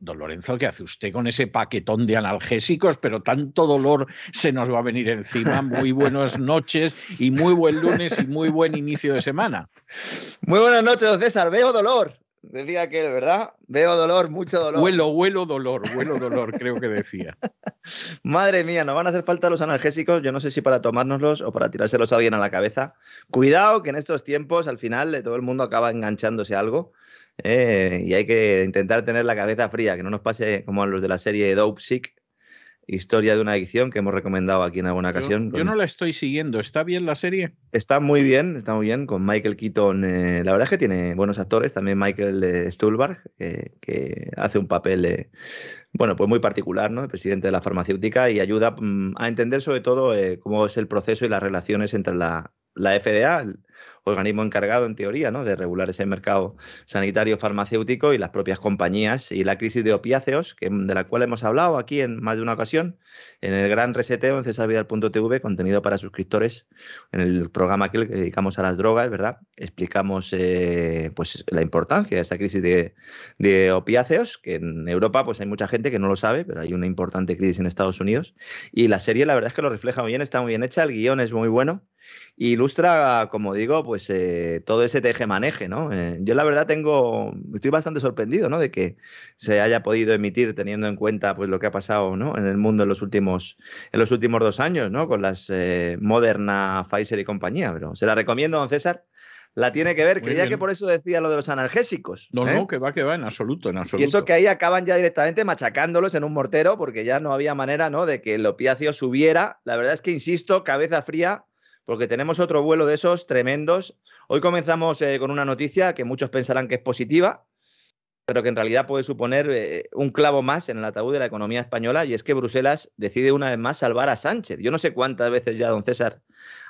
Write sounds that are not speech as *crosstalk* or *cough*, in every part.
Don Lorenzo, ¿qué hace usted con ese paquetón de analgésicos? Pero tanto dolor se nos va a venir encima. Muy *laughs* buenas noches y muy buen lunes y muy buen inicio de semana. Muy buenas noches, don César. Veo dolor. Decía que, ¿verdad? Veo dolor, mucho dolor. Huelo, huelo dolor, huelo dolor, creo que decía. *laughs* Madre mía, nos van a hacer falta los analgésicos. Yo no sé si para tomárnoslos o para tirárselos a alguien a la cabeza. Cuidado que en estos tiempos, al final, todo el mundo acaba enganchándose a algo. Eh, y hay que intentar tener la cabeza fría, que no nos pase como a los de la serie Dope Sick, historia de una adicción que hemos recomendado aquí en alguna ocasión. Yo, no la estoy siguiendo. ¿Está bien la serie? Está muy bien, está muy bien, con Michael Keaton. Eh, la verdad es que tiene buenos actores, también Michael eh, Stuhlbarg, que hace un papel, bueno, pues muy particular, ¿no? El presidente de la farmacéutica y ayuda mm, a entender sobre todo cómo es el proceso y las relaciones entre la, la FDA, organismo encargado, en teoría, ¿no? de regular ese mercado sanitario farmacéutico y las propias compañías y la crisis de opiáceos, que, de la cual hemos hablado aquí en más de una ocasión, en el gran reseteo en cesarvidal.tv, contenido para suscriptores, en el programa que dedicamos a las drogas, ¿verdad? Explicamos eh, pues, la importancia de esa crisis de, de opiáceos, que en Europa pues, hay mucha gente que no lo sabe, pero hay una importante crisis en Estados Unidos. Y la serie, la verdad es que lo refleja muy bien, está muy bien hecha, el guion es muy bueno ilustra, como digo, pues eh, todo ese teje-maneje, ¿no? Eh, yo la verdad tengo, estoy bastante sorprendido, ¿no? De que se haya podido emitir teniendo en cuenta, pues, lo que ha pasado, ¿no? En el mundo en los últimos, en los últimos dos años, ¿no? Con las eh, Moderna, Pfizer y compañía. Pero se la recomiendo, don César. La tiene que ver. Creía que por eso decía lo de los analgésicos. No, no, que va, que va, en absoluto, en absoluto. Y eso que ahí acaban ya directamente machacándolos en un mortero, porque ya no había manera, ¿no? De que el opiáceo subiera. La verdad es que, insisto, cabeza fría porque tenemos otro vuelo de esos tremendos. Hoy comenzamos eh, con una noticia que muchos pensarán que es positiva, pero que en realidad puede suponer eh, un clavo más en el ataúd de la economía española, y es que Bruselas decide una vez más salvar a Sánchez. Yo no sé cuántas veces ya don César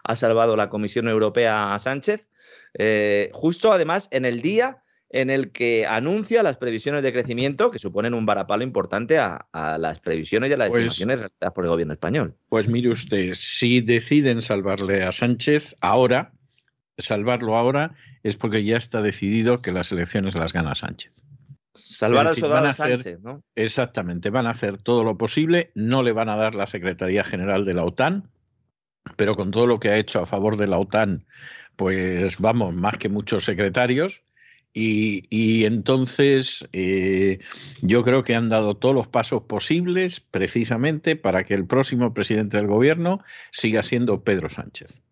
ha salvado la Comisión Europea a Sánchez, eh, justo además en el día en el que anuncia las previsiones de crecimiento que suponen un varapalo importante a, las previsiones y a las pues estimaciones realizadas por el gobierno español. Pues mire usted, si deciden salvarle a Sánchez ahora, salvarlo ahora es porque ya está decidido que las elecciones las gana Sánchez. Salvar al soldado Sánchez, ¿no? Exactamente, van a hacer todo lo posible, no le van a dar la Secretaría General de la OTAN, pero con todo lo que ha hecho a favor de la OTAN, pues vamos, más que muchos secretarios, y, entonces eh, yo creo que han dado todos los pasos posibles precisamente para que el próximo presidente del gobierno siga siendo Pedro Sánchez.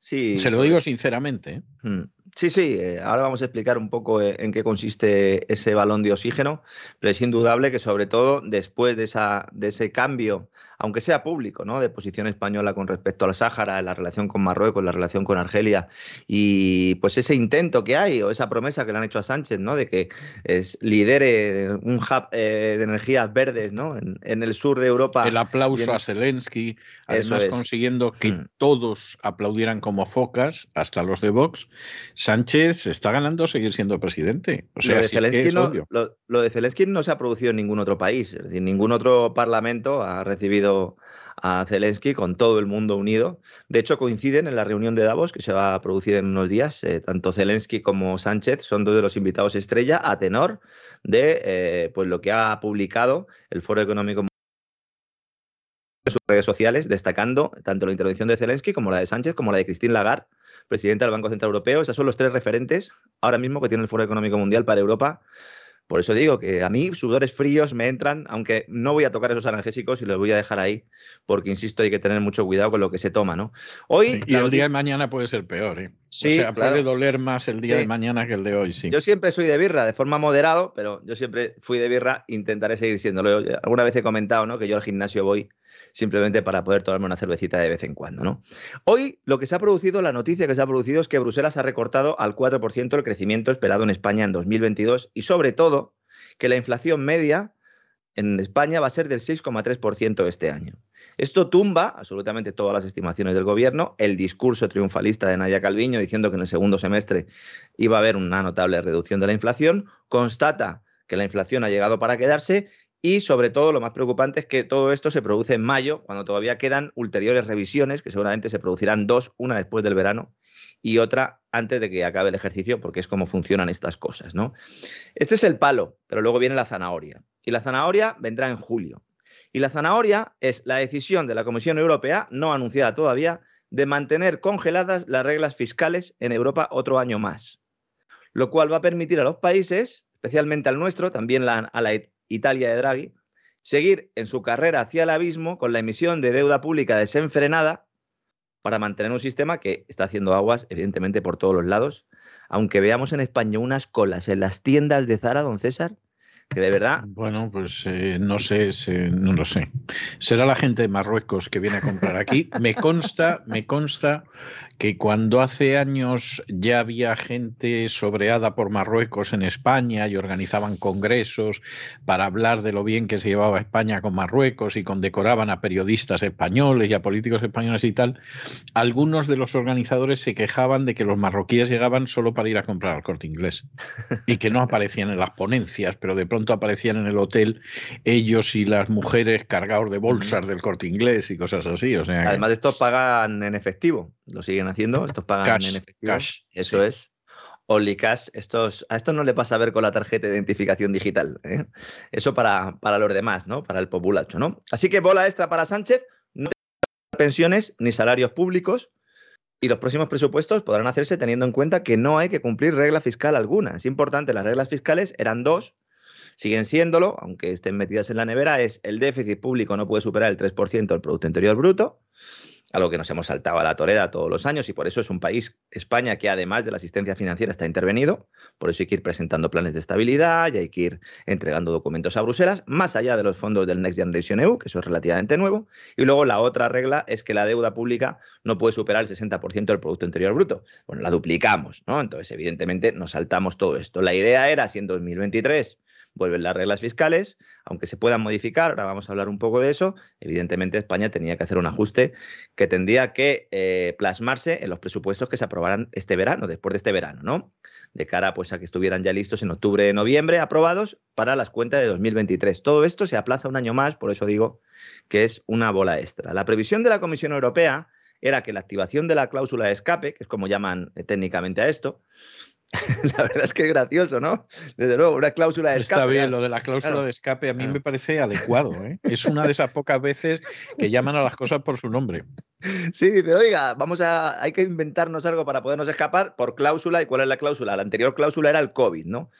Sí, Se lo digo sinceramente. ¿eh? Mm. Sí, sí, eh, ahora vamos a explicar un poco en qué consiste ese balón de oxígeno, pero es indudable que sobre todo después de, esa, de ese cambio aunque sea público, ¿no? de posición española con respecto al Sáhara, la relación con Marruecos, la relación con Argelia, y pues ese intento que hay o esa promesa que le han hecho a Sánchez, ¿no? de que es, lidere un hub eh, de energías verdes ¿no? En, el sur de Europa. El aplauso a Zelensky, además consiguiendo que mm. todos aplaudieran como focas, hasta los de Vox, Sánchez está ganando seguir siendo presidente. O sea, lo de, Zelensky no, lo de Zelensky no se ha producido en ningún otro país, es decir, ningún otro parlamento ha recibido a Zelensky con todo el mundo unido. De hecho, coinciden en la reunión de Davos que se va a producir en unos días. Eh, tanto Zelensky como Sánchez son dos de los invitados estrella a tenor de eh, pues lo que ha publicado el Foro Económico en sus redes sociales, destacando tanto la intervención de Zelensky como la de Sánchez, como la de Christine Lagarde, presidenta del Banco Central Europeo. Esos son los tres referentes ahora mismo que tiene el Foro Económico Mundial para Europa por eso digo que a mí sudores fríos me entran, aunque no voy a tocar esos analgésicos y los voy a dejar ahí, porque insisto, hay que tener mucho cuidado con lo que se toma, ¿no? Hoy. y el día de mañana puede ser peor, ¿eh? Sí, o sea, puede doler más el día de mañana que el de hoy, sí. Yo siempre soy de birra, de forma moderado, pero yo siempre fui de birra, intentaré seguir siéndolo. Alguna vez he comentado, ¿no? Que yo al gimnasio voy simplemente para poder tomarme una cervecita de vez en cuando. ¿no? Hoy lo que se ha producido, la noticia que se ha producido es que Bruselas ha recortado al 4% el crecimiento esperado en España en 2022 y sobre todo que la inflación media en España va a ser del 6,3% este año. Esto tumba absolutamente todas las estimaciones del gobierno, el discurso triunfalista de Nadia Calviño diciendo que en el segundo semestre iba a haber una notable reducción de la inflación, constata que la inflación ha llegado para quedarse y sobre todo lo más preocupante es que todo esto se produce en mayo, cuando todavía quedan ulteriores revisiones, que seguramente se producirán dos, una después del verano y otra antes de que acabe el ejercicio, porque es como funcionan estas cosas, ¿no? Este es el palo, pero luego viene la zanahoria. Y la zanahoria vendrá en julio. Y la zanahoria es la decisión de la Comisión Europea, no anunciada todavía, de mantener congeladas las reglas fiscales en Europa otro año más. Lo cual va a permitir a los países, especialmente al nuestro, también a la Italia de Draghi, seguir en su carrera hacia el abismo con la emisión de deuda pública desenfrenada para mantener un sistema que está haciendo aguas, evidentemente, por todos los lados. Aunque veamos en España unas colas en las tiendas de Zara, don César, que de verdad... Bueno, pues eh, no sé, no lo sé. Será la gente de Marruecos que viene a comprar aquí. *laughs* Me consta, me consta que cuando hace años ya había gente sobreada por Marruecos en España y organizaban congresos para hablar de lo bien que se llevaba España con Marruecos y condecoraban a periodistas españoles y a políticos españoles y tal, algunos de los organizadores se quejaban de que los marroquíes llegaban solo para ir a comprar al corte inglés y que no aparecían en las ponencias, pero de pronto aparecían en el hotel ellos y las mujeres cargados de bolsas del corte inglés y cosas así. O sea, Además, estos pagan en efectivo, lo siguen haciendo, estos pagan en efectivo. Eso es. Only Cash, estos, a esto no le pasa a ver con la tarjeta de identificación digital. ¿eh? Eso para, para los demás, ¿no? Para el populacho, ¿no? Así que bola extra para Sánchez, no pensiones ni salarios públicos, y los próximos presupuestos podrán hacerse teniendo en cuenta que no hay que cumplir regla fiscal alguna. Es importante, las reglas fiscales eran dos, siguen siéndolo, aunque estén metidas en la nevera, es el déficit público no puede superar el 3% del Producto Interior Bruto algo que nos hemos saltado a la torera todos los años y por eso es un país, España, que además de la asistencia financiera está intervenido, por eso hay que ir presentando planes de estabilidad y hay que ir entregando documentos a Bruselas, más allá de los fondos del Next Generation EU, que eso es relativamente nuevo, y luego la otra regla es que la deuda pública no puede superar el 60% del Producto Interior Bruto. Bueno, la duplicamos, ¿no? Entonces, evidentemente, nos saltamos todo esto. La idea era, si en 2023 vuelven las reglas fiscales, aunque se puedan modificar, ahora vamos a hablar un poco de eso, evidentemente España tenía que hacer un ajuste que tendría que eh, plasmarse en los presupuestos que se aprobaran este verano, después de este verano, ¿no? De cara pues, a que estuvieran ya listos en octubre, noviembre, aprobados para las cuentas de 2023. Todo esto se aplaza un año más, por eso digo que es una bola extra. La previsión de la Comisión Europea era que la activación de la cláusula de escape, que es como llaman eh, técnicamente a esto, *laughs* la verdad es que es gracioso, ¿no? Desde luego, una cláusula de escape. Está bien, lo de la cláusula de escape a mí me parece adecuado. ¿eh? Es una de esas pocas veces que llaman a las cosas por su nombre. Sí, dice, oiga, vamos a, hay que inventarnos algo para podernos escapar por cláusula. ¿Y cuál es la cláusula? La anterior cláusula era el COVID, ¿no?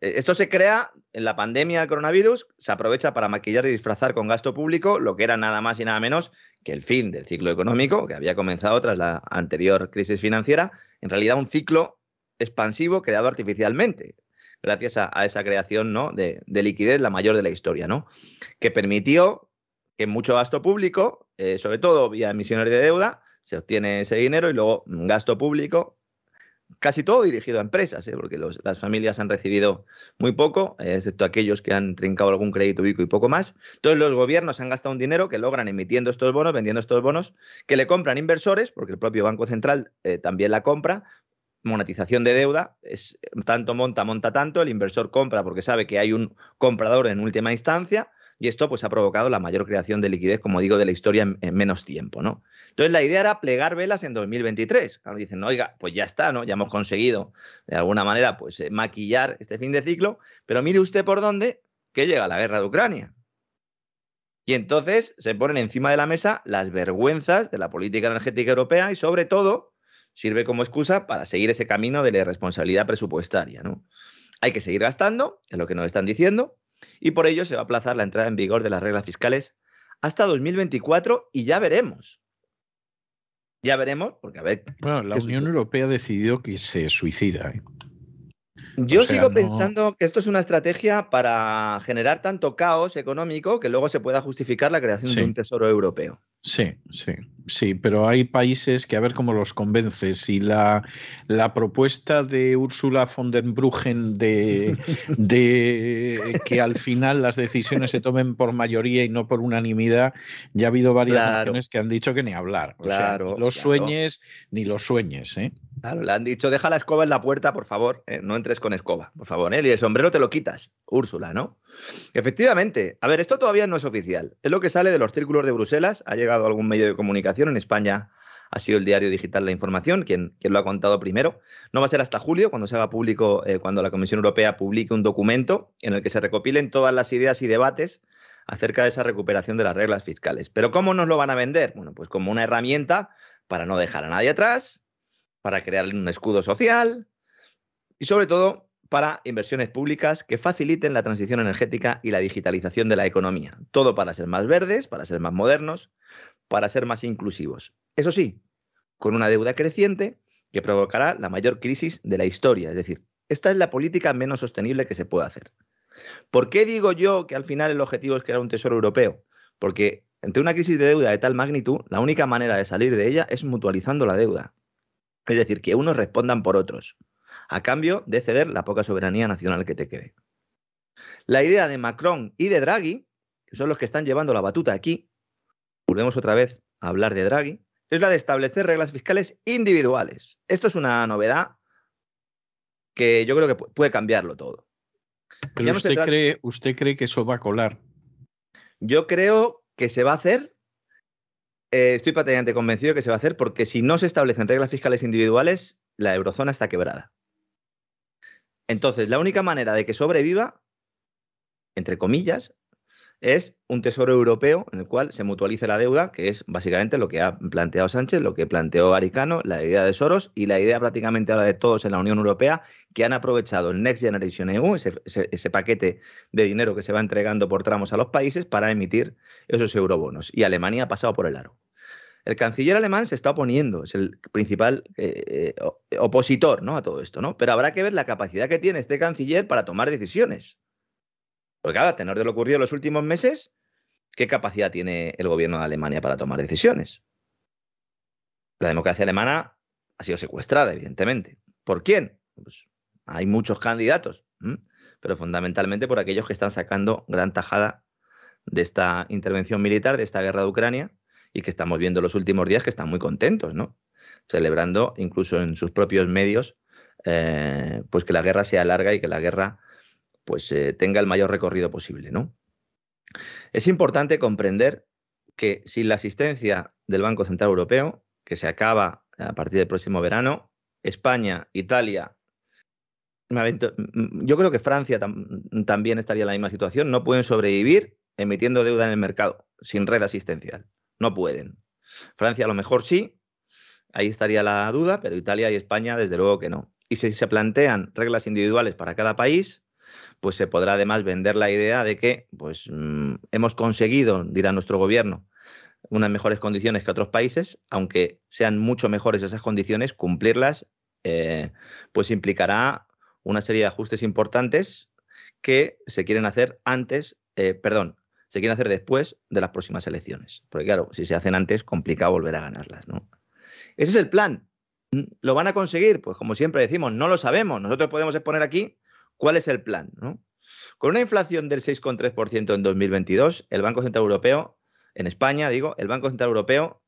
Eh, esto se crea en la pandemia del coronavirus, se aprovecha para maquillar y disfrazar con gasto público lo que era nada más y nada menos que el fin del ciclo económico que había comenzado tras la anterior crisis financiera, en realidad un ciclo expansivo creado artificialmente, gracias a, esa creación ¿no? de, liquidez, la mayor de la historia, ¿no? que permitió que mucho gasto público, eh, sobre todo vía emisiones de deuda, se obtiene ese dinero y luego gasto público, casi todo dirigido a empresas, ¿eh? porque las familias han recibido muy poco, eh, excepto aquellos que han trincado algún crédito ubico y poco más. Entonces los gobiernos han gastado un dinero que logran emitiendo estos bonos, vendiendo estos bonos, que le compran inversores, porque el propio Banco Central también la compra, monetización de deuda, es tanto monta, monta tanto, el inversor compra porque sabe que hay un comprador en última instancia y esto pues ha provocado la mayor creación de liquidez, como digo, de la historia en, menos tiempo, ¿no? Entonces la idea era plegar velas en 2023. Claro, dicen, oiga, pues ya está, ¿no? Ya hemos conseguido de alguna manera pues eh, maquillar este fin de ciclo, pero mire usted por dónde que llega la guerra de Ucrania. Y entonces se ponen encima de la mesa las vergüenzas de la política energética europea y sobre todo sirve como excusa para seguir ese camino de la irresponsabilidad presupuestaria. ¿no? Hay que seguir gastando, es lo que nos están diciendo, y por ello se va a aplazar la entrada en vigor de las reglas fiscales hasta 2024 y ya veremos. Ya veremos, porque a ver. Bueno, la Unión Europea decidió que se suicida. ¿eh? Yo sigo pensando que esto es una estrategia para generar tanto caos económico que luego se pueda justificar la creación de un tesoro europeo. Sí, sí, sí, pero hay países que a ver cómo los convences. Y la, la propuesta de Ursula von der Bruggen de, *laughs* de que al final las decisiones se tomen por mayoría y no por unanimidad, ya ha habido varias naciones que han dicho que ni hablar. claro. ni los sueñes, ni los sueñes. ¿eh? Claro, le han dicho, deja la escoba en la puerta, por favor, ¿eh? no entres con escoba, por favor, ¿eh? y el sombrero te lo quitas, Úrsula, ¿no? Efectivamente, a ver, esto todavía no es oficial, es lo que sale de los círculos de Bruselas, ha llegado algún medio de comunicación en España, ha sido el diario digital La Información quien, quien lo ha contado primero. No va a ser hasta julio, cuando se haga público, eh, cuando la Comisión Europea publique un documento en el que se recopilen todas las ideas y debates acerca de esa recuperación de las reglas fiscales. Pero ¿cómo nos lo van a vender? Bueno, pues como una herramienta para no dejar a nadie atrás, para crear un escudo social y sobre todo para inversiones públicas que faciliten la transición energética y la digitalización de la economía. Todo para ser más verdes, para ser más modernos, para ser más inclusivos. Eso sí, con una deuda creciente que provocará la mayor crisis de la historia. Es decir, esta es la política menos sostenible que se puede hacer. ¿Por qué digo yo que al final el objetivo es crear un tesoro europeo? Porque entre una crisis de deuda de tal magnitud, la única manera de salir de ella es mutualizando la deuda. Es decir, que unos respondan por otros, a cambio de ceder la poca soberanía nacional que te quede. La idea de Macron y de Draghi, que son los que están llevando la batuta aquí, volvemos otra vez a hablar de Draghi, es la de establecer reglas fiscales individuales. Esto es una novedad que yo creo que puede cambiarlo todo. Pero usted, cree, ¿usted cree que eso va a colar? Yo creo que se va a hacer. Eh, estoy prácticamente convencido que se va a hacer porque si no se establecen reglas fiscales individuales, la eurozona está quebrada. Entonces, la única manera de que sobreviva, entre comillas, es un tesoro europeo en el cual se mutualice la deuda, que es básicamente lo que ha planteado Sánchez, lo que planteó Aricano, la idea de Soros y la idea prácticamente ahora de todos en la Unión Europea, que han aprovechado el Next Generation EU, ese, paquete de dinero que se va entregando por tramos a los países para emitir esos eurobonos. Y Alemania ha pasado por el aro. El canciller alemán se está oponiendo, es el principal eh, eh, opositor ¿no? a todo esto, ¿no? Pero habrá que ver la capacidad que tiene este canciller para tomar decisiones. Porque a tenor de lo ocurrido en los últimos meses, ¿qué capacidad tiene el gobierno de Alemania para tomar decisiones? La democracia alemana ha sido secuestrada, evidentemente. ¿Por quién? Pues hay muchos candidatos, pero fundamentalmente por aquellos que están sacando gran tajada de esta intervención militar, de esta guerra de Ucrania, y que estamos viendo los últimos días que están muy contentos, ¿no? Celebrando incluso en sus propios medios, eh, pues que la guerra sea larga y que la guerra pues eh, tenga el mayor recorrido posible, ¿no? Es importante comprender que sin la asistencia del Banco Central Europeo, que se acaba a partir del próximo verano, España, Italia, yo creo que Francia también estaría en la misma situación, no pueden sobrevivir emitiendo deuda en el mercado sin red asistencial. No pueden. Francia a lo mejor sí, ahí estaría la duda, pero Italia y España desde luego que no. Y si se plantean reglas individuales para cada país, pues se podrá además vender la idea de que pues, mm, hemos conseguido, dirá nuestro gobierno, unas mejores condiciones que otros países, aunque sean mucho mejores esas condiciones, cumplirlas eh, pues implicará una serie de ajustes importantes que se quieren hacer antes, eh, perdón, se quieren hacer después de las próximas elecciones. Porque claro, si se hacen antes, complica volver a ganarlas, ¿no? Ese es el plan. ¿Lo van a conseguir? Pues como siempre decimos, no lo sabemos. Nosotros podemos exponer aquí ¿Cuál es el plan? Con una inflación del 6,3% en 2022, el Banco Central Europeo, en España, digo, el Banco Central Europeo,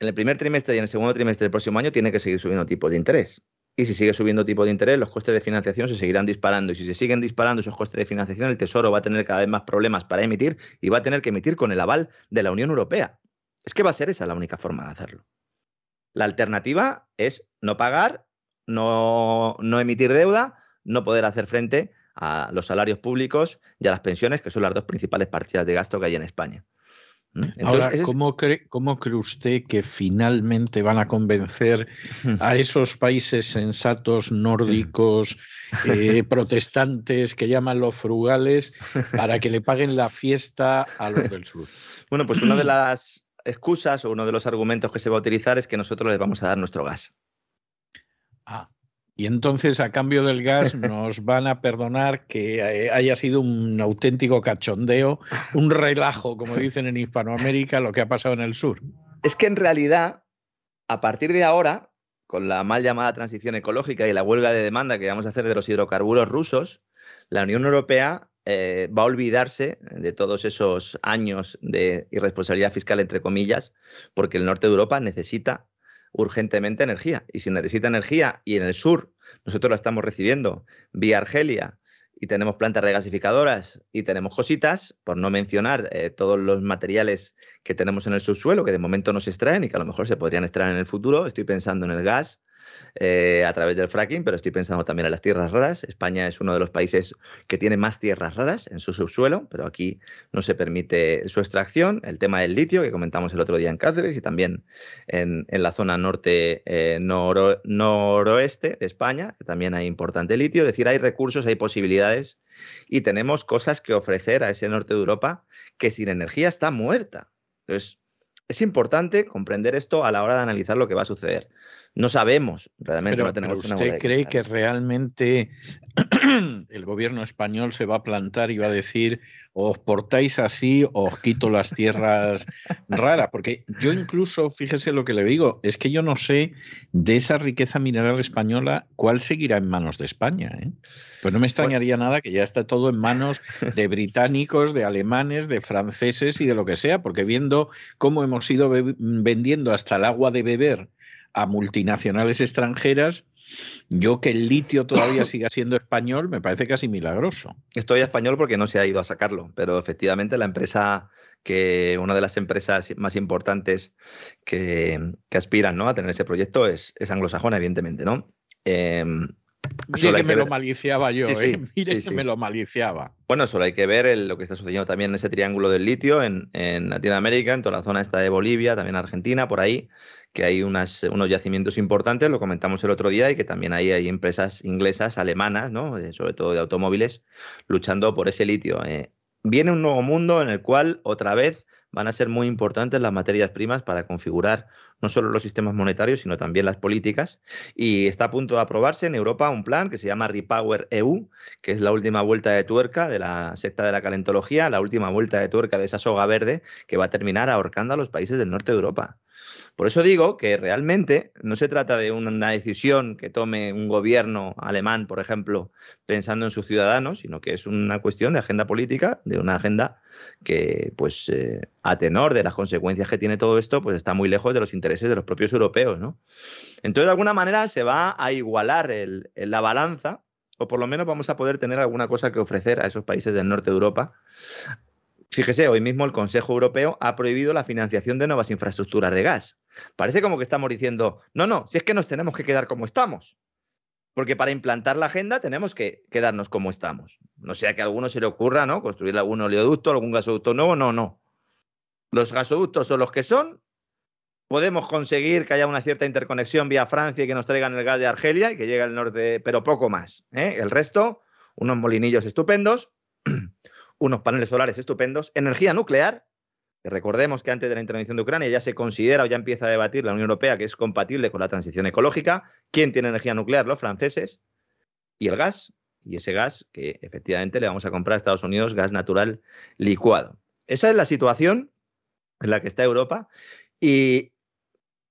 en el primer trimestre y en el segundo trimestre del próximo año, tiene que seguir subiendo tipos de interés. Y si sigue subiendo tipo de interés, los costes de financiación se seguirán disparando. Y si se siguen disparando esos costes de financiación, el Tesoro va a tener cada vez más problemas para emitir y va a tener que emitir con el aval de la Unión Europea. Es que va a ser esa la única forma de hacerlo. La alternativa es no pagar, no, no emitir deuda no poder hacer frente a los salarios públicos y a las pensiones, que son las dos principales partidas de gasto que hay en España. ¿Mm? Ahora, ¿cómo, cree, ¿cómo cree usted que finalmente van a convencer *laughs* a esos países sensatos nórdicos, *laughs* eh, protestantes, que llaman los frugales, *laughs* para que le paguen la fiesta a los del sur? Bueno, pues una de *clears throat* las excusas o uno de los argumentos que se va a utilizar es que nosotros les vamos a dar nuestro gas. Ah, y entonces, a cambio del gas, *laughs* nos van a perdonar que eh, haya sido un auténtico cachondeo, un relajo, como *laughs* dicen en Hispanoamérica, lo que ha pasado en el sur. Es que en realidad, a partir de ahora, con la mal llamada transición ecológica y la huelga de demanda que vamos a hacer de los hidrocarburos rusos, la Unión Europea eh, va a olvidarse de todos esos años de irresponsabilidad fiscal, entre comillas, porque el norte de Europa necesita urgentemente energía. Y si necesita energía y en el sur nosotros la estamos recibiendo vía Argelia y tenemos plantas regasificadoras y tenemos cositas, por no mencionar eh, todos los materiales que tenemos en el subsuelo que de momento no se extraen y que a lo mejor se podrían extraer en el futuro. Estoy pensando en el gas, eh, a través del fracking, pero estoy pensando también en las tierras raras. España es uno de los países que tiene más tierras raras en su subsuelo, pero aquí no se permite su extracción. El tema del litio, que comentamos el otro día en Cáceres y también en, la zona norte eh, noroeste de España, que también hay importante litio. Es decir, hay recursos, hay posibilidades y tenemos cosas que ofrecer a ese norte de Europa que sin energía está muerta. Entonces, es importante comprender esto a la hora de analizar lo que va a suceder. No sabemos, realmente pero, no tenemos pero ¿Usted cree que realmente *clears throat* el gobierno español se va a plantar y va a decir os portáis así o os quito las tierras *laughs* raras? Porque yo incluso, fíjese lo que le digo, es que yo no sé de esa riqueza mineral española cuál seguirá en manos de España. ¿eh? Pues no me extrañaría nada que ya está todo en manos de *laughs* británicos, de alemanes, de franceses y de lo que sea, porque viendo cómo hemos ido vendiendo hasta el agua de beber a multinacionales extranjeras, yo que el litio todavía *laughs* siga siendo español me parece casi milagroso. Estoy español porque no se ha ido a sacarlo, pero efectivamente la empresa que una de las empresas más importantes que, aspiran ¿no? a tener ese proyecto es, es anglosajona, evidentemente, ¿no? Eh, que me lo maliciaba yo, ¿eh? *laughs* Mire que me lo maliciaba. Bueno, solo hay que ver lo que está sucediendo también en ese triángulo del litio en, en, Latinoamérica, en toda la zona esta de Bolivia, también Argentina, por ahí, que hay unos yacimientos importantes, lo comentamos el otro día, y que también hay, hay empresas inglesas, alemanas, ¿no? Eh, sobre todo de automóviles, luchando por ese litio. Eh. Viene un nuevo mundo en el cual otra vez van a ser muy importantes las materias primas para configurar no solo los sistemas monetarios, sino también las políticas. Y está a punto de aprobarse en Europa un plan que se llama Repower EU, que es la última vuelta de tuerca de la secta de la calentología, la última vuelta de tuerca de esa soga verde que va a terminar ahorcando a los países del norte de Europa. Por eso digo que realmente no se trata de una decisión que tome un gobierno alemán, por ejemplo, pensando en sus ciudadanos, sino que es una cuestión de agenda política, de una agenda que, pues, eh, a tenor de las consecuencias que tiene todo esto, pues está muy lejos de los intereses de los propios europeos, ¿no? Entonces, de alguna manera se va a igualar la balanza, o por lo menos vamos a poder tener alguna cosa que ofrecer a esos países del norte de Europa Fíjese, hoy mismo el Consejo Europeo ha prohibido la financiación de nuevas infraestructuras de gas. Parece como que estamos diciendo, no, no, si es que nos tenemos que quedar como estamos. Porque para implantar la agenda tenemos que quedarnos como estamos. No sea que a alguno se le ocurra, ¿no? Construir algún oleoducto, algún gasoducto nuevo, no, no. Los gasoductos son los que son. Podemos conseguir que haya una cierta interconexión vía Francia y que nos traigan el gas de Argelia y que llegue al norte, pero poco más. ¿eh? El resto, unos molinillos estupendos unos paneles solares estupendos, energía nuclear, que recordemos que antes de la intervención de Ucrania ya se considera o ya empieza a debatir la Unión Europea que es compatible con la transición ecológica. ¿Quién tiene energía nuclear? Los franceses. Y el gas, y ese gas que efectivamente le vamos a comprar a Estados Unidos, gas natural licuado. Esa es la situación en la que está Europa y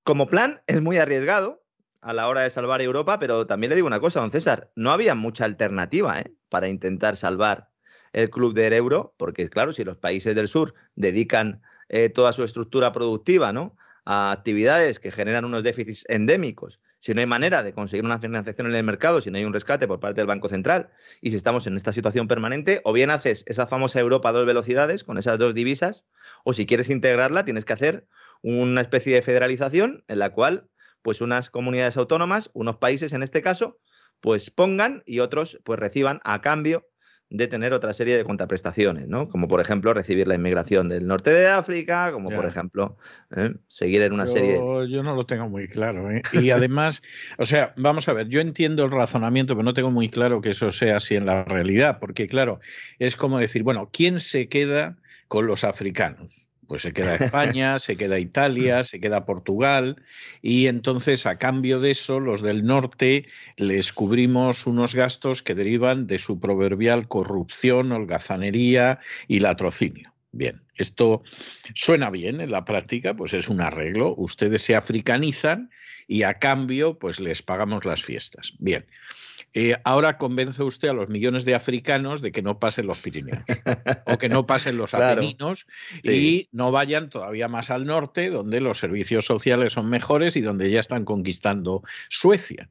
como plan es muy arriesgado a la hora de salvar Europa, pero también le digo una cosa, don César, no había mucha alternativa ¿eh? para intentar salvar el club del euro, porque claro, si los países del sur dedican eh, toda su estructura productiva ¿no? a actividades que generan unos déficits endémicos, si no hay manera de conseguir una financiación en el mercado, si no hay un rescate por parte del Banco Central y si estamos en esta situación permanente, o bien haces esa famosa Europa a dos velocidades con esas dos divisas, o si quieres integrarla, tienes que hacer una especie de federalización en la cual pues unas comunidades autónomas, unos países en este caso, pues pongan y otros pues reciban a cambio de tener otra serie de contraprestaciones, ¿no? Como por ejemplo recibir la inmigración del norte de África, como por ejemplo ¿eh? seguir en una serie. Yo no lo tengo muy claro. ¿eh? Y además, *laughs* o sea, vamos a ver, yo entiendo el razonamiento, pero no tengo muy claro que eso sea así en la realidad, porque claro, es como decir, bueno, ¿quién se queda con los africanos? Pues se queda España, se queda Italia, se queda Portugal y entonces a cambio de eso los del norte les cubrimos unos gastos que derivan de su proverbial corrupción, holgazanería y latrocinio. Bien, esto suena bien en la práctica, pues es un arreglo. Ustedes se africanizan y a cambio pues les pagamos las fiestas. Bien. Eh, ahora convence usted a los millones de africanos de que no pasen los Pirineos o que no pasen los *laughs* Apeninos y no vayan todavía más al norte, donde los servicios sociales son mejores y donde ya están conquistando Suecia.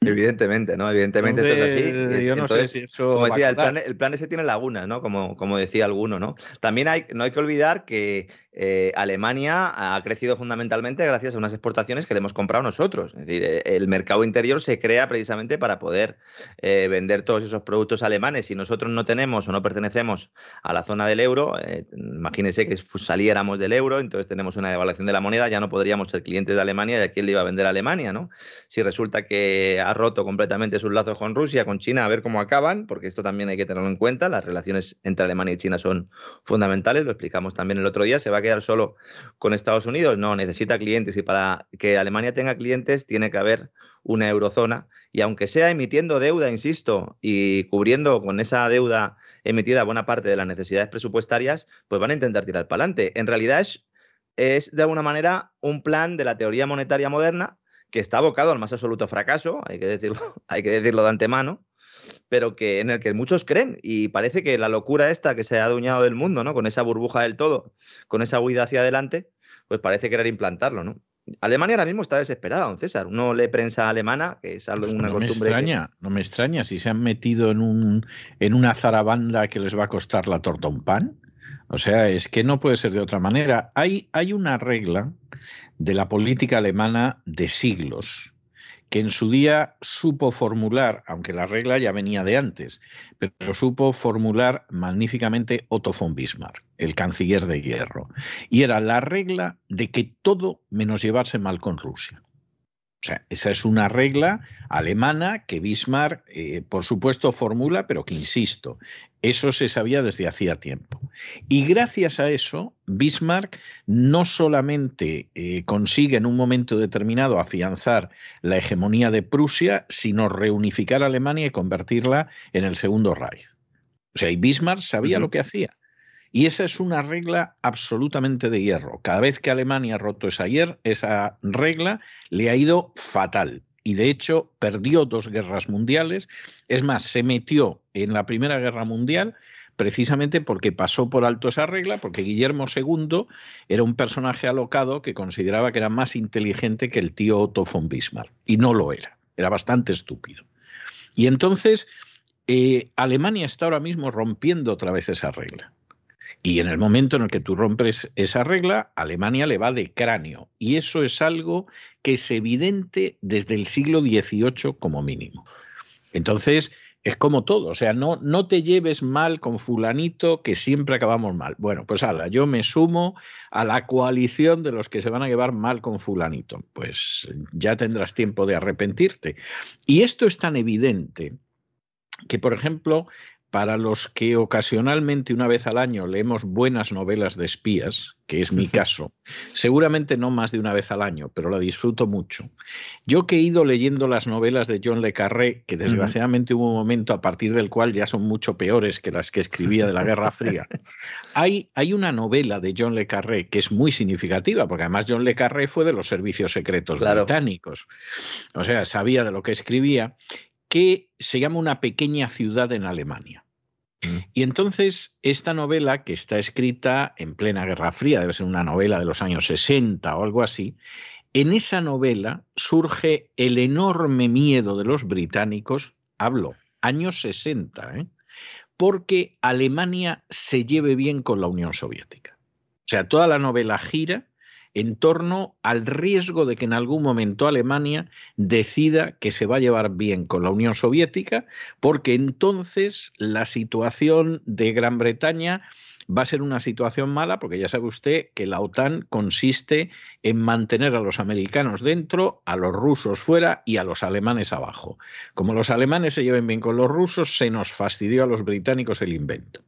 Evidentemente, ¿no? Evidentemente esto es así. yo no sé si eso como decía, el plan, el plan, ese tiene lagunas, ¿no? Como, como decía alguno, ¿no? También hay, no hay que olvidar que eh, Alemania ha crecido fundamentalmente gracias a unas exportaciones que le hemos comprado nosotros. Es decir, eh, el mercado interior se crea precisamente para poder eh, vender todos esos productos alemanes. Si nosotros no tenemos o no pertenecemos a la zona del euro, imagínense que saliéramos del euro, entonces tenemos una devaluación de la moneda, ya no podríamos ser clientes de Alemania y a quién le iba a vender a Alemania, ¿no? Si resulta que ha roto completamente sus lazos con Rusia, con China, a ver cómo acaban, porque esto también hay que tenerlo en cuenta, las relaciones entre Alemania y China son fundamentales, lo explicamos también el otro día, se va a quedar solo con Estados Unidos. No, necesita clientes y para que Alemania tenga clientes tiene que haber una eurozona y aunque sea emitiendo deuda, insisto, y cubriendo con esa deuda emitida buena parte de las necesidades presupuestarias, pues van a intentar tirar para adelante. En realidad es, es de alguna manera un plan de la teoría monetaria moderna que está abocado al más absoluto fracaso, hay que decirlo, *laughs* hay que decirlo de antemano, pero que en el que muchos creen y parece que la locura esta que se ha adueñado del mundo, ¿no? Con esa burbuja del todo, con esa huida hacia adelante, pues parece querer implantarlo, ¿no? Alemania ahora mismo está desesperada, don César. Uno lee prensa alemana, que es algo una no costumbre. Me extraña, No me extraña si se han metido en, un, en una zarabanda que les va a costar la torta un pan. O sea, es que no puede ser de otra manera. Hay, hay una regla de la política alemana de siglos que en su día supo formular, aunque la regla ya venía de antes, pero supo formular magníficamente Otto von Bismarck, el canciller de hierro. Y era la regla de que todo menos llevarse mal con Rusia. O sea, esa es una regla alemana que Bismarck, eh, por supuesto, formula, pero que, insisto, eso se sabía desde hacía tiempo. Y gracias a eso, Bismarck no solamente eh, consigue en un momento determinado afianzar la hegemonía de Prusia, sino reunificar a Alemania y convertirla en el Segundo Reich. O sea, y Bismarck sabía lo que hacía. Y esa es una regla absolutamente de hierro. Cada vez que Alemania ha roto esa, esa regla, le ha ido fatal. Y de hecho perdió dos guerras mundiales. Es más, se metió en la Primera Guerra Mundial precisamente porque pasó por alto esa regla, porque Guillermo II era un personaje alocado que consideraba que era más inteligente que el tío Otto von Bismarck. Y no lo era. Era bastante estúpido. Y entonces eh, Alemania está ahora mismo rompiendo otra vez esa regla. Y en el momento en el que tú rompes esa regla, Alemania le va de cráneo. Y eso es algo que es evidente desde el siglo XVIII como mínimo. Entonces, es como todo, o sea, no, no te lleves mal con fulanito que siempre acabamos mal. Bueno, pues ala, yo me sumo a la coalición de los que se van a llevar mal con fulanito. Pues ya tendrás tiempo de arrepentirte. Y esto es tan evidente que, por ejemplo, para los que ocasionalmente una vez al año leemos buenas novelas de espías, que es mi caso, seguramente no más de una vez al año, pero la disfruto mucho. Yo que he ido leyendo las novelas de John Le Carré, que desgraciadamente hubo un momento a partir del cual ya son mucho peores que las que escribía de la Guerra Fría, *laughs* hay, hay una novela de John Le Carré que es muy significativa, porque además John Le Carré fue de los servicios secretos británicos, o sea, sabía de lo que escribía, que se llama Una pequeña ciudad en Alemania. Mm. Y entonces esta novela, que está escrita en plena Guerra Fría, debe ser una novela de los años 60 o algo así, en esa novela surge el enorme miedo de los británicos, hablo, años 60, ¿eh? porque Alemania se lleve bien con la Unión Soviética. O sea, toda la novela gira en torno al riesgo de que en algún momento Alemania decida que se va a llevar bien con la Unión Soviética, porque entonces la situación de Gran Bretaña va a ser una situación mala porque ya sabe usted que la OTAN consiste en mantener a los americanos dentro, a los rusos fuera y a los alemanes abajo. Como los alemanes se lleven bien con los rusos, se nos fastidió a los británicos el invento.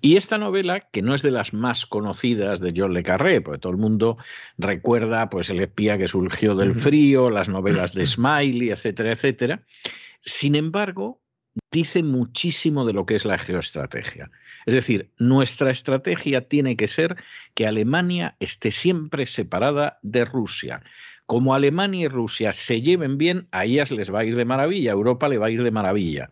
Y esta novela, que no es de las más conocidas de John Le Carré, porque todo el mundo recuerda pues el espía que surgió del frío, las novelas de Smiley, etcétera, etcétera. Sin embargo, dice muchísimo de lo que es la geoestrategia. Es decir, nuestra estrategia tiene que ser que Alemania esté siempre separada de Rusia. Como Alemania y Rusia se lleven bien, a ellas les va a ir de maravilla, a Europa le va a ir de maravilla.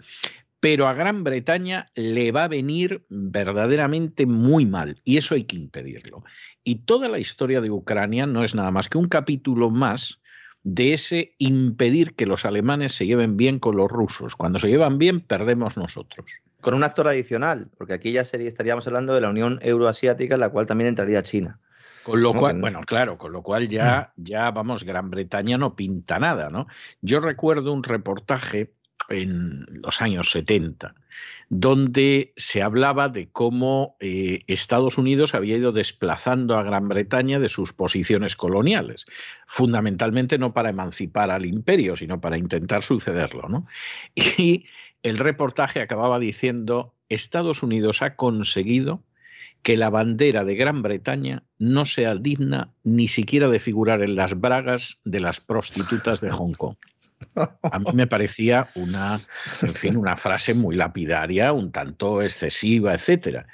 Pero a Gran Bretaña le va a venir verdaderamente muy mal y eso hay que impedirlo. Y toda la historia de Ucrania no es nada más que un capítulo más de ese impedir que los alemanes se lleven bien con los rusos. Cuando se llevan bien, perdemos nosotros. Con un actor adicional, porque aquí ya sería, estaríamos hablando de la Unión Euroasiática, en la cual también entraría China. Con lo cual, bueno, claro, con lo cual ya, ya, vamos, Gran Bretaña no pinta nada, ¿no? Yo recuerdo un reportaje en los años 70, donde se hablaba de cómo eh, Estados Unidos había ido desplazando a Gran Bretaña de sus posiciones coloniales, fundamentalmente no para emancipar al imperio, sino para intentar sucederlo. ¿no? *laughs* Y el reportaje acababa diciendo, Estados Unidos ha conseguido que la bandera de Gran Bretaña no sea digna ni siquiera de figurar en las bragas de las prostitutas de Hong Kong. A mí me parecía una, en fin, una frase muy lapidaria, un tanto excesiva, etcétera.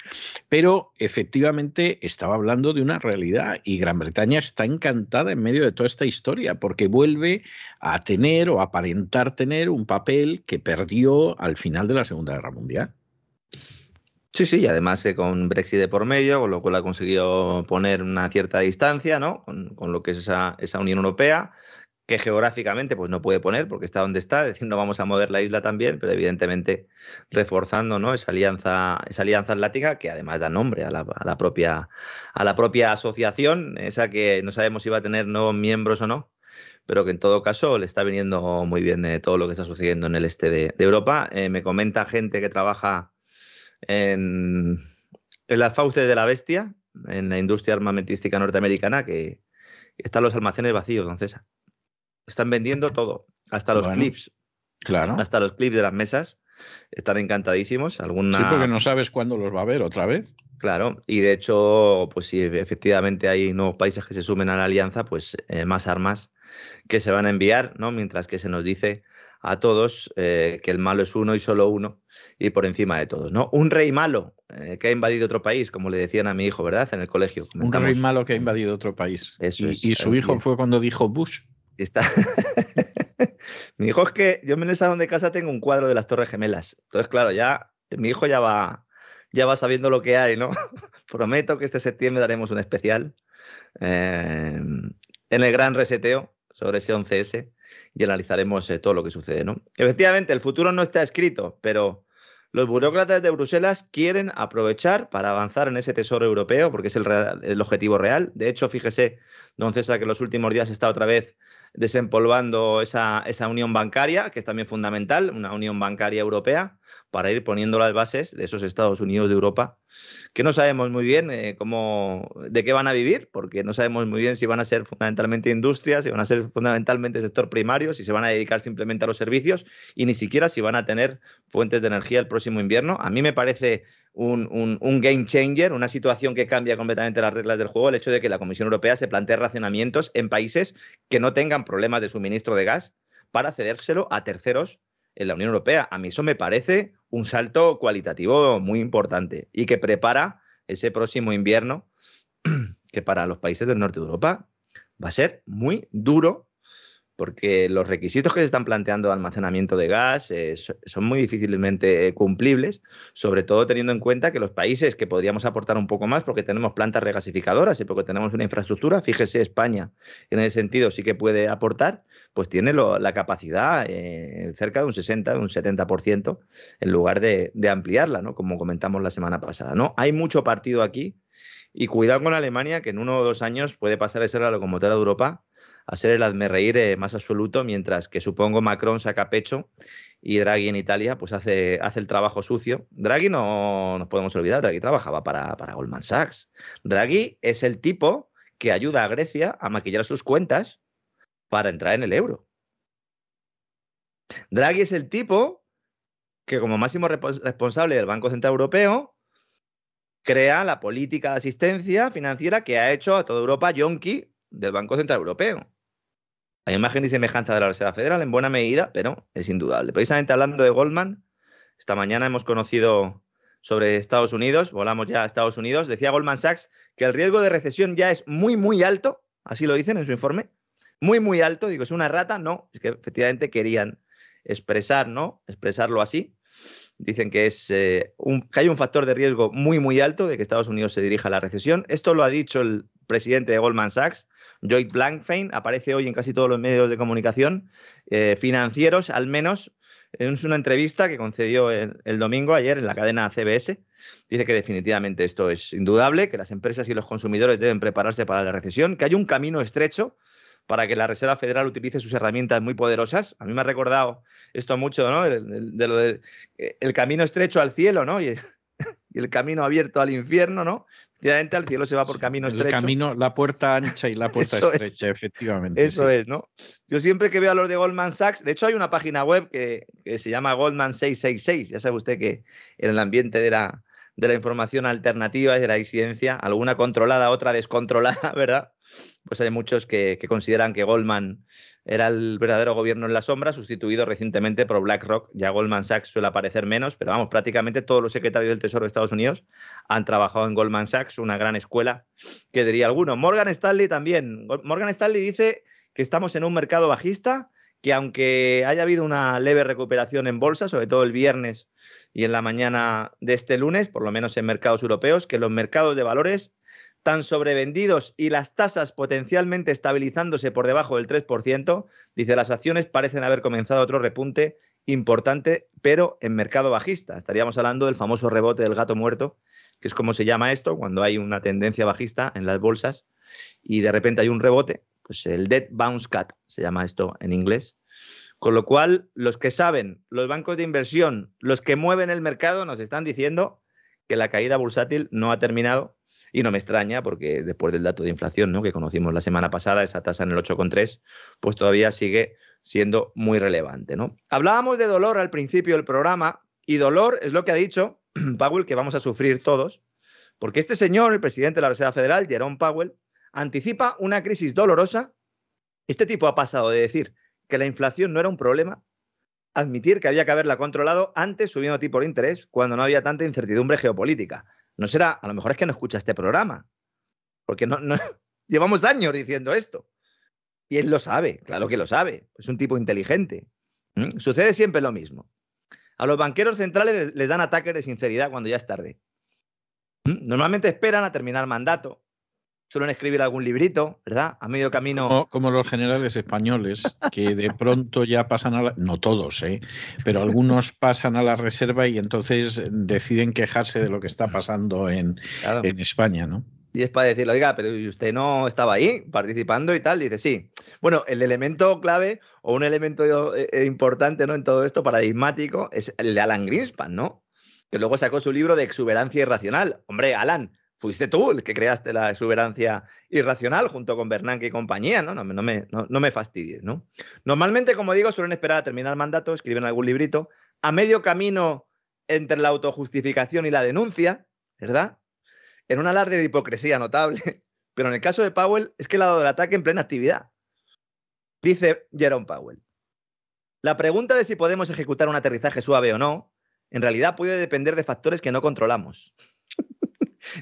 Pero efectivamente estaba hablando de una realidad y Gran Bretaña está encantada en medio de toda esta historia porque vuelve a tener o aparentar tener un papel que perdió al final de la Segunda Guerra Mundial. Sí, sí, y además eh, con Brexit de por medio, con lo cual ha conseguido poner una cierta distancia ¿no? con, lo que es esa Unión Europea que geográficamente pues no puede poner porque está donde está, *laughs* no vamos a mover la isla también, pero evidentemente reforzando ¿no? esa alianza, esa alianza atlántica que además da nombre a la, propia, a la propia asociación, esa que no sabemos si va a tener nuevos miembros o no, pero que en todo caso le está viniendo muy bien eh, todo lo que está sucediendo en el este de, Europa. Eh, me comenta gente que trabaja en, en las fauces de la bestia, en la industria armamentística norteamericana, que están los almacenes vacíos, don César. Están vendiendo todo, hasta los clips. Claro. Hasta los clips de las mesas. Están encantadísimos. Alguna... Sí, porque no sabes cuándo los va a ver otra vez. Claro, y de hecho, pues si efectivamente hay nuevos países que se sumen a la alianza, pues eh, más armas que se van a enviar, ¿no? Mientras que se nos dice a todos eh, que el malo es uno y solo uno y por encima de todos, ¿no? Un rey malo eh, que ha invadido otro país, como le decían a mi hijo, ¿verdad? En el colegio. Un rey malo que ha invadido otro país. Eso y, y su hijo fue cuando dijo Bush. Está. *laughs* mi hijo es que yo en el salón de casa tengo un cuadro de las Torres Gemelas. Entonces, claro, ya mi hijo ya va, ya va sabiendo lo que hay, ¿no? *laughs* Prometo que este septiembre haremos un especial eh, en el gran reseteo sobre ese 11S y analizaremos eh, todo lo que sucede, ¿no? Efectivamente, el futuro no está escrito, pero los burócratas de Bruselas quieren aprovechar para avanzar en ese tesoro europeo, porque es el, el objetivo real. De hecho, fíjese, don César, que en los últimos días está otra vez desempolvando esa, esa unión bancaria, que es también fundamental, una unión bancaria europea, para ir poniendo las bases de esos Estados Unidos de Europa, que no sabemos muy bien eh, cómo, de qué van a vivir, porque no sabemos muy bien si van a ser fundamentalmente industrias, si van a ser fundamentalmente sector primario, si se van a dedicar simplemente a los servicios y ni siquiera si van a tener fuentes de energía el próximo invierno. A mí me parece un, game changer, una situación que cambia completamente las reglas del juego, el hecho de que la Comisión Europea se plantee racionamientos en países que no tengan problemas de suministro de gas para cedérselo a terceros en la Unión Europea. A mí eso me parece un salto cualitativo muy importante y que prepara ese próximo invierno *clears throat* que para los países del norte de Europa va a ser muy duro porque los requisitos que se están planteando de almacenamiento de gas eh, son muy difícilmente cumplibles, sobre todo teniendo en cuenta que los países que podríamos aportar un poco más, porque tenemos plantas regasificadoras y porque tenemos una infraestructura, fíjese España en ese sentido sí que puede aportar, pues tiene la capacidad eh, cerca de un 60, de un 70%, en lugar de, de ampliarla, ¿no? como comentamos la semana pasada. ¿no? Hay mucho partido aquí y cuidado con Alemania, que en uno o dos años puede pasar a ser la locomotora de Europa a ser el hazme eh, más absoluto, mientras que supongo Macron saca pecho y Draghi en Italia pues hace, hace el trabajo sucio. Draghi no nos podemos olvidar, Draghi trabajaba para, para Goldman Sachs. Draghi es el tipo que ayuda a Grecia a maquillar sus cuentas para entrar en el euro. Draghi es el tipo que como máximo responsable del Banco Central Europeo crea la política de asistencia financiera que ha hecho a toda Europa yonki del Banco Central Europeo. Hay imagen y semejanza de la Reserva Federal en buena medida, pero es indudable. Precisamente hablando de Goldman, esta mañana hemos conocido sobre Estados Unidos, volamos ya a Estados Unidos, decía Goldman Sachs que el riesgo de recesión ya es muy, muy alto, así lo dicen en su informe, muy, muy alto, digo, ¿es una rata? No, es que efectivamente querían expresar, ¿no? Expresarlo así. Dicen que, es, eh, un, que hay un factor de riesgo muy, muy alto de que Estados Unidos se dirija a la recesión. Esto lo ha dicho el presidente de Goldman Sachs, Lloyd Blankfein, aparece hoy en casi todos los medios de comunicación eh, financieros, al menos en una entrevista que concedió el, domingo, ayer, en la cadena CBS. Dice que definitivamente esto es indudable, que las empresas y los consumidores deben prepararse para la recesión, que hay un camino estrecho para que la Reserva Federal utilice sus herramientas muy poderosas. A mí me ha recordado esto mucho, ¿no? Lo del el camino estrecho al cielo, ¿no? Y *laughs* el camino abierto al infierno, ¿no? Efectivamente, al cielo se va por camino estrecho. El camino, la puerta ancha y la *laughs* puerta estrecha, efectivamente. Eso es, ¿no? Yo siempre que veo a los de Goldman Sachs, de hecho hay una página web que, se llama Goldman 666, ya sabe usted que en el ambiente de la, de la información alternativa y de la disidencia, alguna controlada, otra descontrolada, *laughs* ¿verdad? Pues hay muchos que, consideran que Goldman era el verdadero gobierno en la sombra, sustituido recientemente por BlackRock. Ya Goldman Sachs suele aparecer menos, pero vamos, prácticamente todos los secretarios del Tesoro de Estados Unidos han trabajado en Goldman Sachs, una gran escuela, que diría alguno. Morgan Stanley también. Morgan Stanley dice que estamos en un mercado bajista, que aunque haya habido una leve recuperación en bolsa, sobre todo el viernes y en la mañana de este lunes, por lo menos en mercados europeos, que los mercados de valores tan sobrevendidos y las tasas potencialmente estabilizándose por debajo del 3%, dice las acciones parecen haber comenzado otro repunte importante, pero en mercado bajista. Estaríamos hablando del famoso rebote del gato muerto, que es como se llama esto, cuando hay una tendencia bajista en las bolsas y de repente hay un rebote, pues el dead bounce cut se llama esto en inglés. Con lo cual, los que saben, los bancos de inversión, los que mueven el mercado, nos están diciendo que la caída bursátil no ha terminado y no me extraña porque después del dato de inflación ¿no? que conocimos la semana pasada, esa tasa en el 8,3, pues todavía sigue siendo muy relevante. ¿no? Hablábamos de dolor al principio del programa y dolor es lo que ha dicho *clears throat* Powell que vamos a sufrir todos, porque este señor, el presidente de la Reserva Federal, Jerome Powell, anticipa una crisis dolorosa. Este tipo ha pasado de decir que la inflación no era un problema, admitir que había que haberla controlado antes subiendo tipo de interés cuando no había tanta incertidumbre geopolítica. No será, a lo mejor es que no escucha este programa, porque no, *laughs* llevamos años diciendo esto. Y él lo sabe, claro que lo sabe, es un tipo inteligente. Sucede siempre lo mismo. A los banqueros centrales les dan ataques de sinceridad cuando ya es tarde. Normalmente esperan a terminar mandato, suelen escribir algún librito, ¿verdad? A medio camino. Como, los generales españoles, que de pronto ya pasan a la. No todos, ¿eh? Pero algunos pasan a la reserva y entonces deciden quejarse de lo que está pasando en, en España, ¿no? Y es para decirle, oiga, pero usted no estaba ahí participando y tal. Dice, sí. Bueno, el elemento clave o un elemento eh, eh, importante ¿no? en todo esto, paradigmático, es el de Alan Greenspan, ¿no? Que luego sacó su libro de exuberancia irracional. Hombre, Alan, fuiste tú el que creaste la exuberancia irracional junto con Bernanke y compañía, ¿no? No, no, me, no, me fastidies, ¿no? Normalmente, como digo, suelen esperar a terminar el mandato, escriben algún librito, a medio camino entre la autojustificación y la denuncia, ¿verdad? En un alarde de hipocresía notable. *laughs* Pero en el caso de Powell es que le ha dado el ataque en plena actividad. Dice Jerome Powell. La pregunta de si podemos ejecutar un aterrizaje suave o no, en realidad puede depender de factores que no controlamos.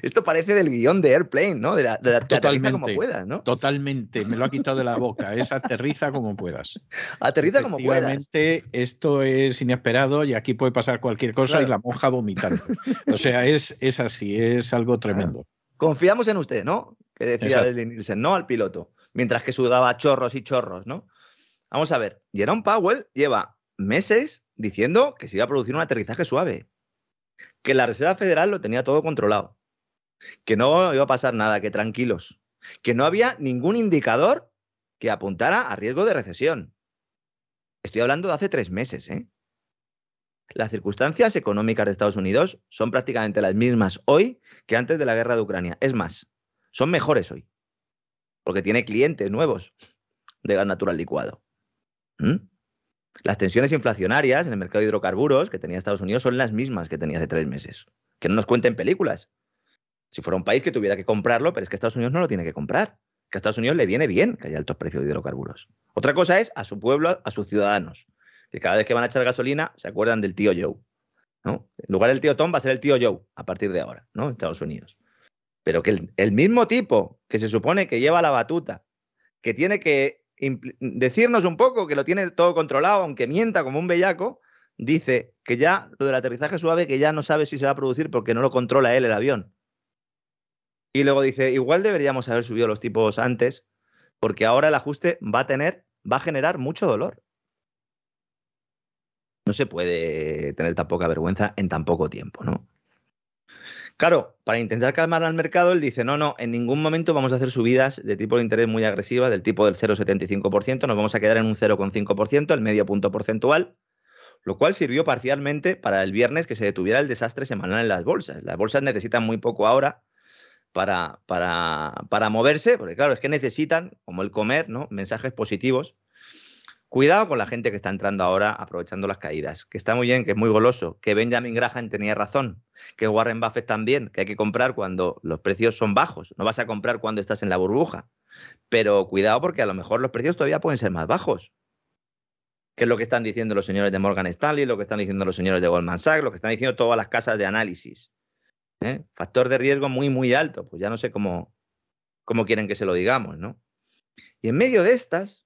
Esto parece del guion de Airplane, ¿no? De la, de totalmente, como puedas, ¿no? Totalmente, me lo ha quitado de la boca. Es aterriza como puedas. Aterriza como puedas. esto es inesperado y aquí puede pasar cualquier cosa y la monja vomitando. O sea, es, es así, es algo tremendo. Confiamos en usted, ¿no? Que decía Leslie Nielsen, no al piloto. Mientras que sudaba chorros y chorros, ¿no? Vamos a ver, Jerome Powell lleva meses diciendo que se iba a producir un aterrizaje suave, que la Reserva Federal lo tenía todo controlado, que no iba a pasar nada, que tranquilos, que no había ningún indicador que apuntara a riesgo de recesión. Estoy hablando de hace tres meses. ¿eh? Las circunstancias económicas de Estados Unidos son prácticamente las mismas hoy que antes de la guerra de Ucrania. Es más, son mejores hoy, porque tiene clientes nuevos de gas natural licuado. ¿Mm? Las tensiones inflacionarias en el mercado de hidrocarburos que tenía Estados Unidos son las mismas que tenía hace tres meses. Que no nos cuenten películas. Si fuera un país que tuviera que comprarlo, pero es que Estados Unidos no lo tiene que comprar. Que a Estados Unidos le viene bien que haya altos precios de hidrocarburos. Otra cosa es a su pueblo, a sus ciudadanos, que cada vez que van a echar gasolina se acuerdan del tío Joe. ¿no? En lugar del tío Tom va a ser el tío Joe a partir de ahora, ¿no? Estados Unidos. Pero que el, el mismo tipo que se supone que lleva la batuta, que tiene que decirnos un poco que lo tiene todo controlado, aunque mienta como un bellaco, dice que ya lo del aterrizaje suave, que ya no sabe si se va a producir porque no lo controla él el avión. Y luego dice, igual deberíamos haber subido los tipos antes, porque ahora el ajuste va a tener, va a generar mucho dolor. No se puede tener tan poca vergüenza en tan poco tiempo, ¿no? Claro, para intentar calmar al mercado, él dice, no, no, en ningún momento vamos a hacer subidas de tipo de interés muy agresivas, del tipo del 0,75%, nos vamos a quedar en un 0,5%, el medio punto porcentual, lo cual sirvió parcialmente para el viernes que se detuviera el desastre semanal en las bolsas. Las bolsas necesitan muy poco ahora para, para, para moverse, porque claro, es que necesitan, como el comer, ¿no? mensajes positivos Cuidado con la gente que está entrando ahora aprovechando las caídas, que está muy bien, que es muy goloso, que Benjamin Graham tenía razón, que Warren Buffett también, que hay que comprar cuando los precios son bajos, no vas a comprar cuando estás en la burbuja. Pero cuidado porque a lo mejor los precios todavía pueden ser más bajos. Que es lo que están diciendo los señores de Morgan Stanley, lo que están diciendo los señores de Goldman Sachs, lo que están diciendo todas las casas de análisis. ¿Eh? Factor de riesgo muy, muy alto. Pues ya no sé cómo, cómo quieren que se lo digamos, ¿no? Y en medio de estas,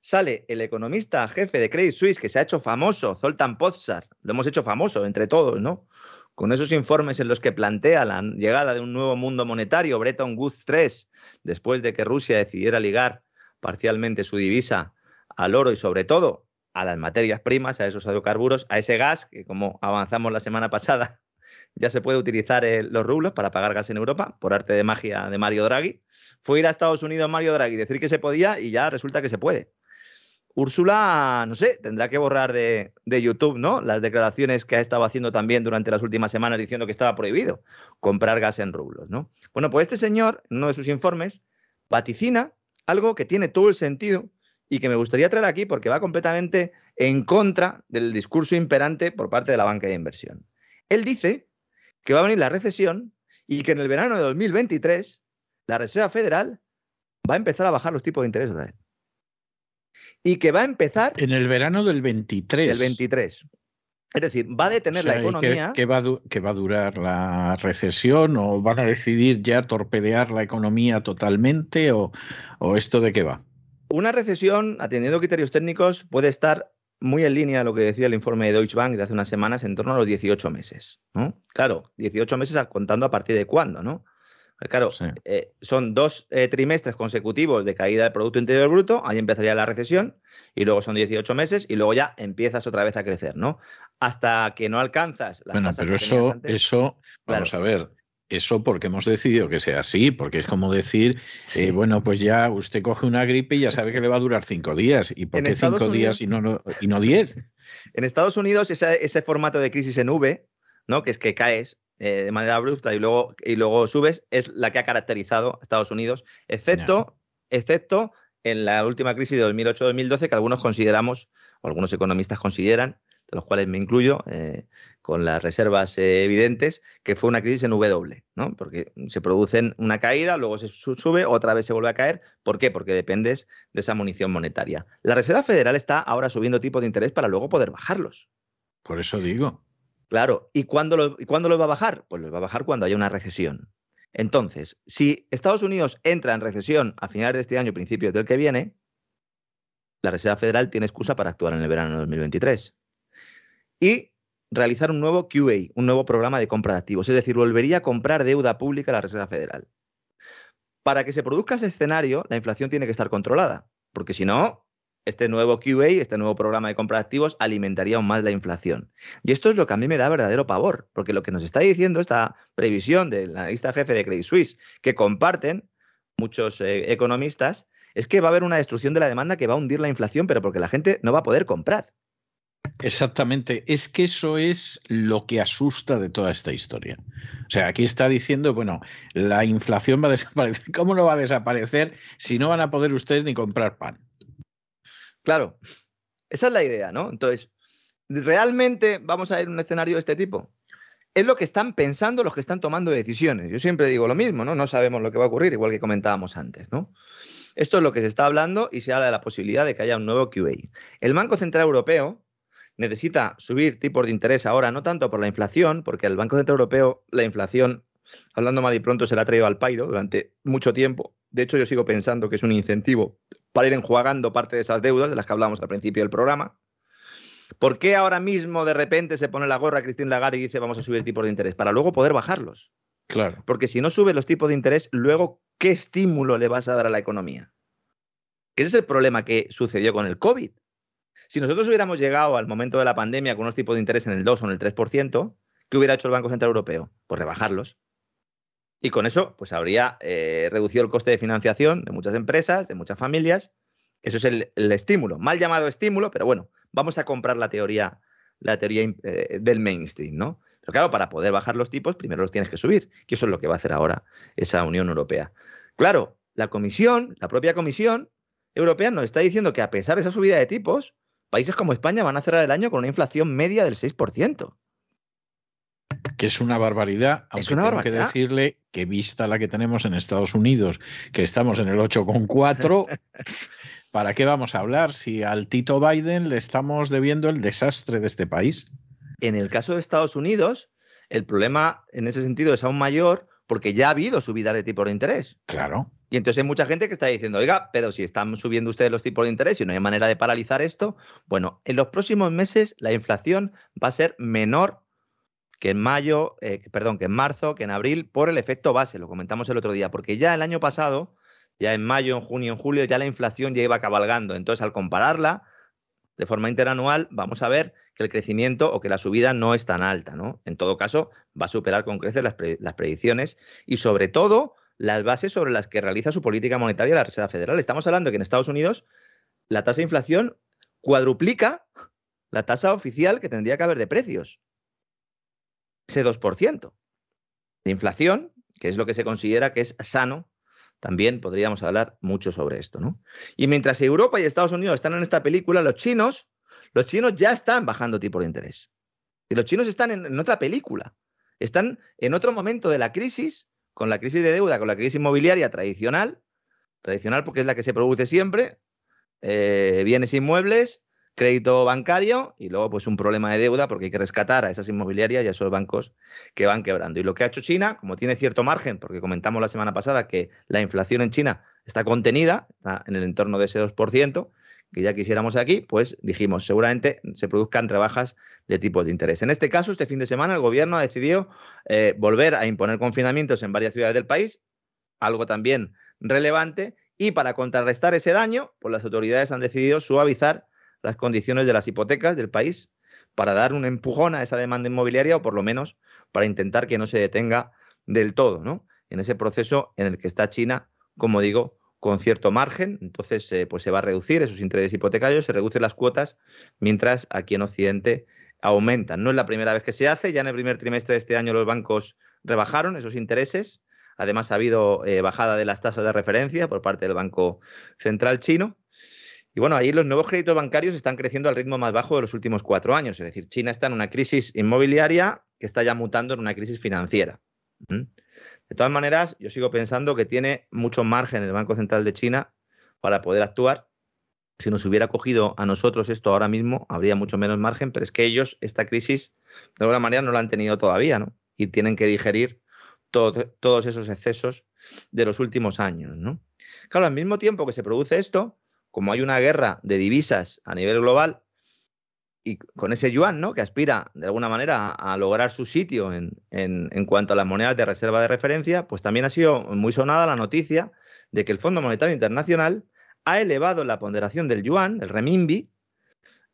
sale el economista jefe de Credit Suisse que se ha hecho famoso, Zoltan Pozsar, lo hemos hecho famoso entre todos, ¿no? Con esos informes en los que plantea la llegada de un nuevo mundo monetario, Bretton Woods 3, después de que Rusia decidiera ligar parcialmente su divisa al oro y sobre todo a las materias primas, a esos hidrocarburos, a ese gas, que como avanzamos la semana pasada, ya se puede utilizar eh, los rublos para pagar gas en Europa, por arte de magia de Mario Draghi. Fue ir a Estados Unidos Mario Draghi, decir que se podía y ya resulta que se puede. Úrsula, no sé, tendrá que borrar de, YouTube, ¿no? Las declaraciones que ha estado haciendo también durante las últimas semanas diciendo que estaba prohibido comprar gas en rublos, ¿no? Bueno, pues este señor, en uno de sus informes, vaticina algo que tiene todo el sentido y que me gustaría traer aquí porque va completamente en contra del discurso imperante por parte de la banca de inversión. Él dice que va a venir la recesión y que en el verano de 2023 la Reserva Federal va a empezar a bajar los tipos de interés otra vez y que va a empezar... En el verano del 23. El 23. Es decir, va a detener la economía. ¿qué, va a durar la recesión? ¿O van a decidir ya torpedear la economía totalmente? ¿O, esto de qué va? Una recesión, atendiendo criterios técnicos, puede estar muy en línea a lo que decía el informe de Deutsche Bank de hace unas semanas, en torno a los 18 meses. Claro, 18 meses contando a partir de cuándo, ¿no? Pues claro, eh, son dos eh, trimestres consecutivos de caída del Producto Interior Bruto, ahí empezaría la recesión, y luego son 18 meses, y luego ya empiezas otra vez a crecer, ¿no? Hasta que no alcanzas las Bueno, pero eso, eso, vamos a ver, eso porque hemos decidido que sea así, porque es como decir, eh, bueno, pues ya usted coge una gripe y ya sabe que le va a durar cinco días. ¿Y por qué cinco días y no, y no diez? *laughs* En Estados Unidos, ese, ese, formato de crisis en V, ¿no? que es que caes eh, de manera abrupta y luego, y luego subes, es la que ha caracterizado a Estados Unidos, excepto, excepto en la última crisis de 2008-2012 que algunos consideramos, o algunos economistas consideran, de los cuales me incluyo, eh, con las reservas eh, evidentes, que fue una crisis en W, ¿no? Porque se produce una caída, luego se sube, otra vez se vuelve a caer. ¿Por qué? Porque dependes de esa munición monetaria. La Reserva Federal está ahora subiendo tipos de interés para luego poder bajarlos. Por eso digo. Claro, ¿y cuándo, lo, cuándo los va a bajar? Pues los va a bajar cuando haya una recesión. Entonces, si Estados Unidos entra en recesión a finales de este año, principios del que viene, la Reserva Federal tiene excusa para actuar en el verano de 2023. Y realizar un nuevo QA, un nuevo programa de compra de activos. Es decir, volvería a comprar deuda pública a la Reserva Federal. Para que se produzca ese escenario, la inflación tiene que estar controlada, porque si no, este nuevo QA, este nuevo programa de compra de activos, alimentaría aún más la inflación. Y esto es lo que a mí me da verdadero pavor, porque lo que nos está diciendo esta previsión del analista jefe de Credit Suisse, que comparten muchos eh, economistas, es que va a haber una destrucción de la demanda que va a hundir la inflación, pero porque la gente no va a poder comprar. Exactamente, es que eso es lo que asusta de toda esta historia. O sea, aquí está diciendo, bueno, la inflación va a desaparecer. *laughs* ¿Cómo no va a desaparecer si no van a poder ustedes ni comprar pan? Claro, esa es la idea, ¿no? Entonces, ¿realmente vamos a a un escenario de este tipo? Es lo que están pensando los que están tomando decisiones. Yo siempre digo lo mismo, ¿no? No sabemos lo que va a ocurrir, igual que comentábamos antes, ¿no? Esto es lo que se está hablando y se habla de la posibilidad de que haya un nuevo QA. El Banco Central Europeo necesita subir tipos de interés ahora, no tanto por la inflación, porque el Banco Central Europeo la inflación, hablando mal y pronto, se la ha traído al pairo durante mucho tiempo. De hecho, yo sigo pensando que es un incentivo para ir enjuagando parte de esas deudas de las que hablamos al principio del programa. ¿Por qué ahora mismo de repente se pone la gorra a Christine Lagarde y dice vamos a subir tipos de interés? Para luego poder bajarlos. Claro. Porque si no sube los tipos de interés, luego, ¿qué estímulo le vas a dar a la economía? Ese es el problema que sucedió con el COVID. Si nosotros hubiéramos llegado al momento de la pandemia con unos tipos de interés en el 2 o en el 3%, ¿qué hubiera hecho el Banco Central Europeo? Pues rebajarlos. Y con eso, pues habría eh, reducido el coste de financiación de muchas empresas, de muchas familias. Eso es el, estímulo, mal llamado estímulo, pero bueno, vamos a comprar la teoría, la teoría eh, del mainstream, ¿no? Pero claro, para poder bajar los tipos, primero los tienes que subir, que eso es lo que va a hacer ahora esa Unión Europea. Claro, la comisión, la propia comisión, Europea nos está diciendo que a pesar de esa subida de tipos, países como España van a cerrar el año con una inflación media del 6%. Que es una barbaridad, aunque es una tengo barbaridad. que decirle que vista la que tenemos en Estados Unidos, que estamos en el 8,4, *laughs* ¿para qué vamos a hablar si al Tito Biden le estamos debiendo el desastre de este país? En el caso de Estados Unidos, el problema en ese sentido es aún mayor porque ya ha habido subida de tipos de interés. Claro. Y entonces hay mucha gente que está diciendo, oiga, pero si están subiendo ustedes los tipos de interés y no hay manera de paralizar esto, bueno, en los próximos meses la inflación va a ser menor que en mayo, eh, perdón, que en marzo, que en abril, por el efecto base, lo comentamos el otro día, porque ya el año pasado, ya en mayo, en junio, en julio, ya la inflación ya iba cabalgando. Entonces, al compararla de forma interanual, vamos a ver que el crecimiento o que la subida no es tan alta, ¿no? En todo caso, va a superar con creces las, pre las predicciones y sobre todo las bases sobre las que realiza su política monetaria la Reserva Federal. Estamos hablando que en Estados Unidos la tasa de inflación cuadruplica la tasa oficial que tendría que haber de precios. Ese 2% de inflación, que es lo que se considera que es sano, también podríamos hablar mucho sobre esto, ¿no? Y mientras Europa y Estados Unidos están en esta película, los chinos, los chinos ya están bajando tipo de interés. Y los chinos están en, en otra película. Están en otro momento de la crisis con la crisis de deuda, con la crisis inmobiliaria tradicional, tradicional porque es la que se produce siempre, eh, bienes inmuebles, crédito bancario y luego pues un problema de deuda porque hay que rescatar a esas inmobiliarias y a esos bancos que van quebrando. Y lo que ha hecho China, como tiene cierto margen, porque comentamos la semana pasada que la inflación en China está contenida, está en el entorno de ese 2%, que ya quisiéramos aquí, pues dijimos, seguramente se produzcan rebajas de tipos de interés. En este caso, este fin de semana, el gobierno ha decidido eh, volver a imponer confinamientos en varias ciudades del país, algo también relevante, y para contrarrestar ese daño, pues las autoridades han decidido suavizar las condiciones de las hipotecas del país para dar un empujón a esa demanda inmobiliaria o por lo menos para intentar que no se detenga del todo, ¿no? En ese proceso en el que está China, como digo, con cierto margen, entonces eh, pues se va a reducir esos intereses hipotecarios, se reducen las cuotas, mientras aquí en Occidente aumentan. No es la primera vez que se hace, ya en el primer trimestre de este año los bancos rebajaron esos intereses, además ha habido eh, bajada de las tasas de referencia por parte del Banco Central chino. Y bueno, ahí los nuevos créditos bancarios están creciendo al ritmo más bajo de los últimos cuatro años, es decir, China está en una crisis inmobiliaria que está ya mutando en una crisis financiera. ¿Mm? De todas maneras, yo sigo pensando que tiene mucho margen el Banco Central de China para poder actuar. Si nos hubiera cogido a nosotros esto ahora mismo, habría mucho menos margen, pero es que ellos esta crisis de alguna manera no la han tenido todavía, ¿no? Y tienen que digerir todo, todos esos excesos de los últimos años, ¿no? Claro, al mismo tiempo que se produce esto, como hay una guerra de divisas a nivel global, y con ese yuan, ¿no? Que aspira de alguna manera a, lograr su sitio en, en, en, cuanto a las monedas de reserva de referencia, pues también ha sido muy sonada la noticia de que el Fondo Monetario Internacional ha elevado la ponderación del yuan, el renminbi,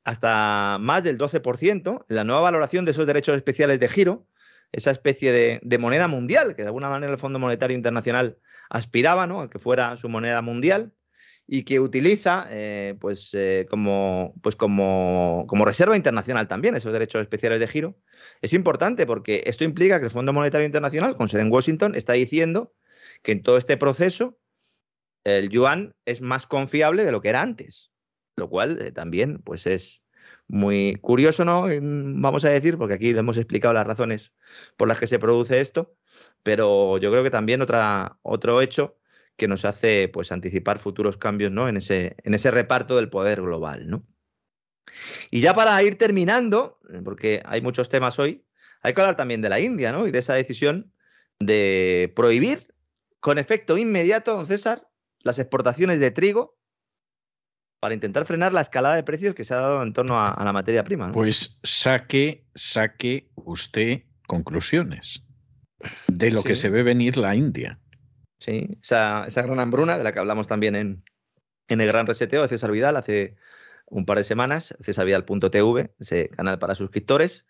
hasta más del 12% en la nueva valoración de esos derechos especiales de giro, esa especie de, de moneda mundial que de alguna manera el Fondo Monetario Internacional aspiraba, ¿no? A que fuera su moneda mundial y que utiliza eh, pues, eh, como, pues como, reserva internacional también esos derechos especiales de giro. Es importante porque esto implica que el Fondo Monetario Internacional, con sede en Washington, está diciendo que en todo este proceso el yuan es más confiable de lo que era antes, lo cual eh, también pues es muy curioso, ¿no? Vamos a decir, porque aquí hemos explicado las razones por las que se produce esto, pero yo creo que también otra, otro hecho que nos hace pues anticipar futuros cambios ¿no? en, ese, en ese reparto del poder global. ¿no? Y ya para ir terminando, porque hay muchos temas hoy, hay que hablar también de la India ¿no? y de esa decisión de prohibir con efecto inmediato, don César, las exportaciones de trigo para intentar frenar la escalada de precios que se ha dado en torno a, a la materia prima. ¿no? Pues saque, saque usted conclusiones de lo sí. que se ve venir la India. Sí, esa, esa, gran hambruna de la que hablamos también en, en el gran reseteo de César Vidal hace un par de semanas, cesarvidal.tv, ese canal para suscriptores.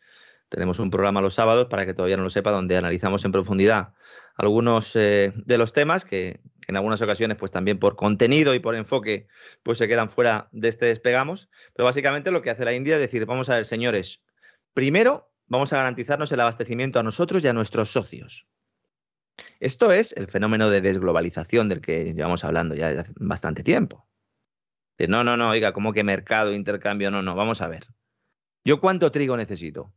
Tenemos un programa los sábados, para que todavía no lo sepa, donde analizamos en profundidad algunos eh, de los temas que, que, en algunas ocasiones, pues también por contenido y por enfoque, pues se quedan fuera de este despegamos. Pero básicamente lo que hace la India es decir, vamos a ver, señores, primero vamos a garantizarnos el abastecimiento a nosotros y a nuestros socios. Esto es el fenómeno de desglobalización del que llevamos hablando ya hace bastante tiempo. No, no, no, oiga, ¿cómo que mercado, intercambio? No, no, vamos a ver. ¿Yo cuánto trigo necesito?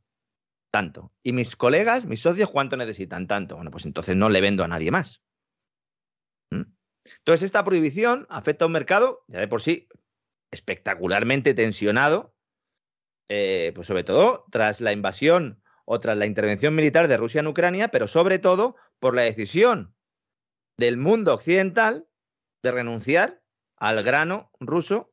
Tanto. ¿Y mis colegas, mis socios, cuánto necesitan? Tanto. Bueno, pues entonces no le vendo a nadie más. ¿Mm? Entonces, esta prohibición afecta a un mercado, ya de por sí, espectacularmente tensionado, eh, pues sobre todo tras la invasión o tras la intervención militar de Rusia en Ucrania, pero sobre todo por la decisión del mundo occidental de renunciar al grano ruso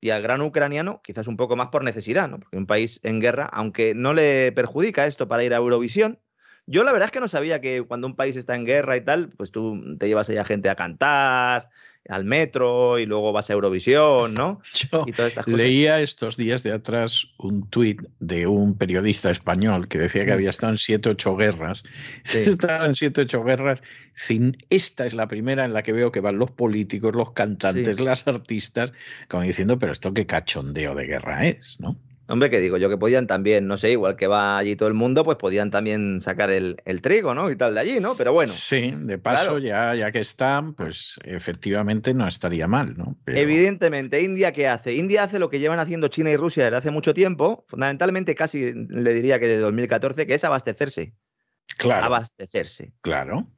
y al grano ucraniano, quizás un poco más por necesidad, ¿no? Porque un país en guerra, aunque no le perjudica esto para ir a Eurovisión, yo la verdad es que no sabía que cuando un país está en guerra y tal, pues tú te llevas allá gente a cantar, al metro y luego vas a Eurovisión, ¿no? *laughs* Yo leía estos días de atrás un tuit de un periodista español que decía que había estado en siete, ocho guerras. *laughs* Sí. Estaba en siete, ocho guerras. Sin, esta es la primera en la que veo que van los políticos, los cantantes, las artistas, como diciendo, pero esto qué cachondeo de guerra es, ¿no? Hombre, que digo yo que podían también, no sé, igual que va allí todo el mundo, pues podían también sacar el, trigo, ¿no? Y tal de allí, ¿no? Pero bueno. Sí, de paso, ya, ya que están, pues efectivamente no estaría mal, ¿no? Evidentemente, India, ¿qué hace? India hace lo que llevan haciendo China y Rusia desde hace mucho tiempo, fundamentalmente casi le diría que desde 2014, que es abastecerse. Claro. Abastecerse. Claro.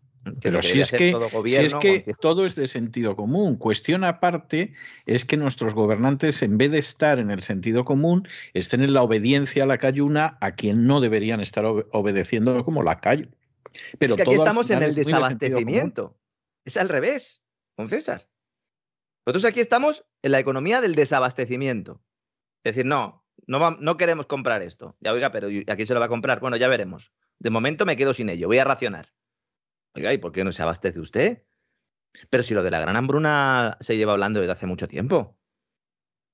Pero si es, que, todo es que todo es de sentido común. Cuestión aparte es que nuestros gobernantes, en vez de estar en el sentido común, estén en la obediencia a la cayuna a quien no deberían estar obedeciendo como la calle. Pero aquí estamos en el desabastecimiento. Es al revés, con César. Nosotros aquí estamos en la economía del desabastecimiento. Es decir, no, no, no queremos comprar esto. Ya oiga, pero ¿a quién se lo va a comprar? Bueno, ya veremos. De momento me quedo sin ello, voy a racionar. Oiga, ¿y por qué no se abastece usted? Pero si lo de la gran hambruna se lleva hablando desde hace mucho tiempo.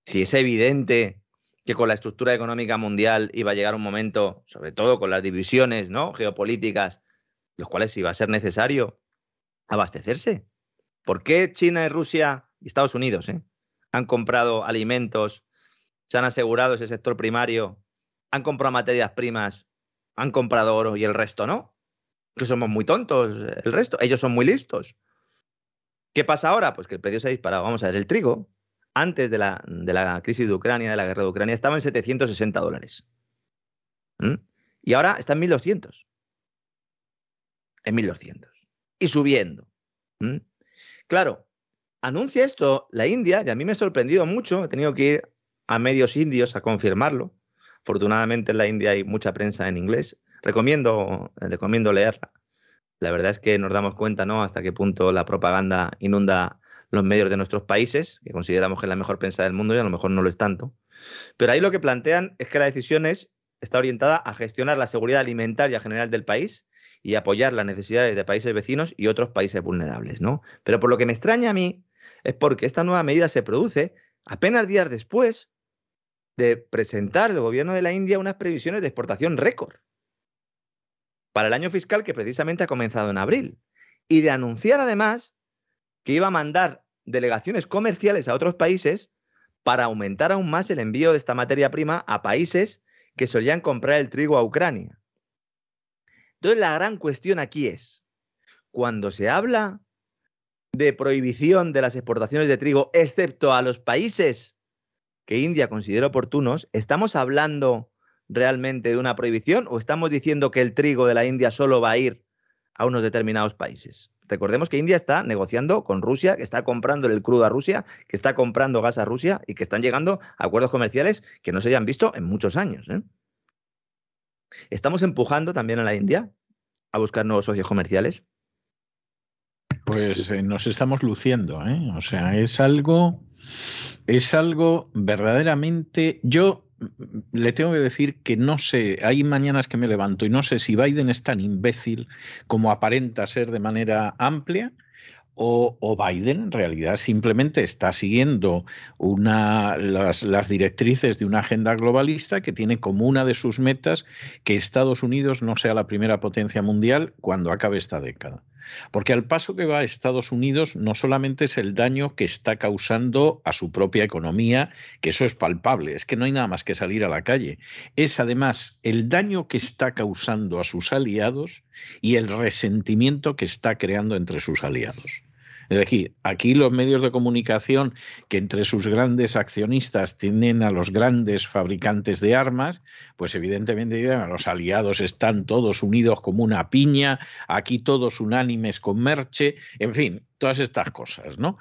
Si es evidente que con la estructura económica mundial iba a llegar un momento, sobre todo con las divisiones ¿no? geopolíticas, los cuales iba a ser necesario abastecerse. ¿Por qué China y Rusia y Estados Unidos eh, han comprado alimentos, se han asegurado ese sector primario, han comprado materias primas, han comprado oro y el resto no? Que somos muy tontos el resto, ellos son muy listos. ¿Qué pasa ahora? Pues que el precio se ha disparado. Vamos a ver, el trigo, antes de la, de la crisis de Ucrania, de la guerra de Ucrania, estaba en 760 dólares. ¿Mm? Y ahora está en 1200. En 1200. Y subiendo. ¿Mm? Claro, anuncia esto la India, y a mí me ha sorprendido mucho, he tenido que ir a medios indios a confirmarlo. Afortunadamente en la India hay mucha prensa en inglés. Recomiendo, recomiendo leerla. La verdad es que nos damos cuenta, ¿no? Hasta qué punto la propaganda inunda los medios de nuestros países, que consideramos que es la mejor prensa del mundo y a lo mejor no lo es tanto. Pero ahí lo que plantean es que la decisión está orientada a gestionar la seguridad alimentaria general del país y apoyar las necesidades de países vecinos y otros países vulnerables, ¿no? Pero por lo que me extraña a mí es porque esta nueva medida se produce apenas días después de presentar el gobierno de la India unas previsiones de exportación récord para el año fiscal que precisamente ha comenzado en abril. Y de anunciar además que iba a mandar delegaciones comerciales a otros países para aumentar aún más el envío de esta materia prima a países que solían comprar el trigo a Ucrania. Entonces la gran cuestión aquí es, cuando se habla de prohibición de las exportaciones de trigo, excepto a los países que India considera oportunos, ¿estamos hablando realmente de una prohibición o estamos diciendo que el trigo de la India solo va a ir a unos determinados países? Recordemos que India está negociando con Rusia, que está comprando el crudo a Rusia, que está comprando gas a Rusia y que están llegando a acuerdos comerciales que no se hayan visto en muchos años. ¿eh? ¿Estamos empujando también a la India a buscar nuevos socios comerciales? Pues eh, nos estamos luciendo, ¿eh? O sea, es algo, es algo verdaderamente. Yo le tengo que decir que no sé, hay mañanas que me levanto y no sé si Biden es tan imbécil como aparenta ser de manera amplia. O, Biden en realidad simplemente está siguiendo una, las, las directrices de una agenda globalista que tiene como una de sus metas que Estados Unidos no sea la primera potencia mundial cuando acabe esta década. Porque al paso que va Estados Unidos no solamente es el daño que está causando a su propia economía, que eso es palpable, es que no hay nada más que salir a la calle, es además el daño que está causando a sus aliados y el resentimiento que está creando entre sus aliados. Es decir, aquí los medios de comunicación que entre sus grandes accionistas tienen a los grandes fabricantes de armas, pues evidentemente dicen, los aliados están todos unidos como una piña, aquí todos unánimes con Merche, en fin, todas estas cosas, ¿no?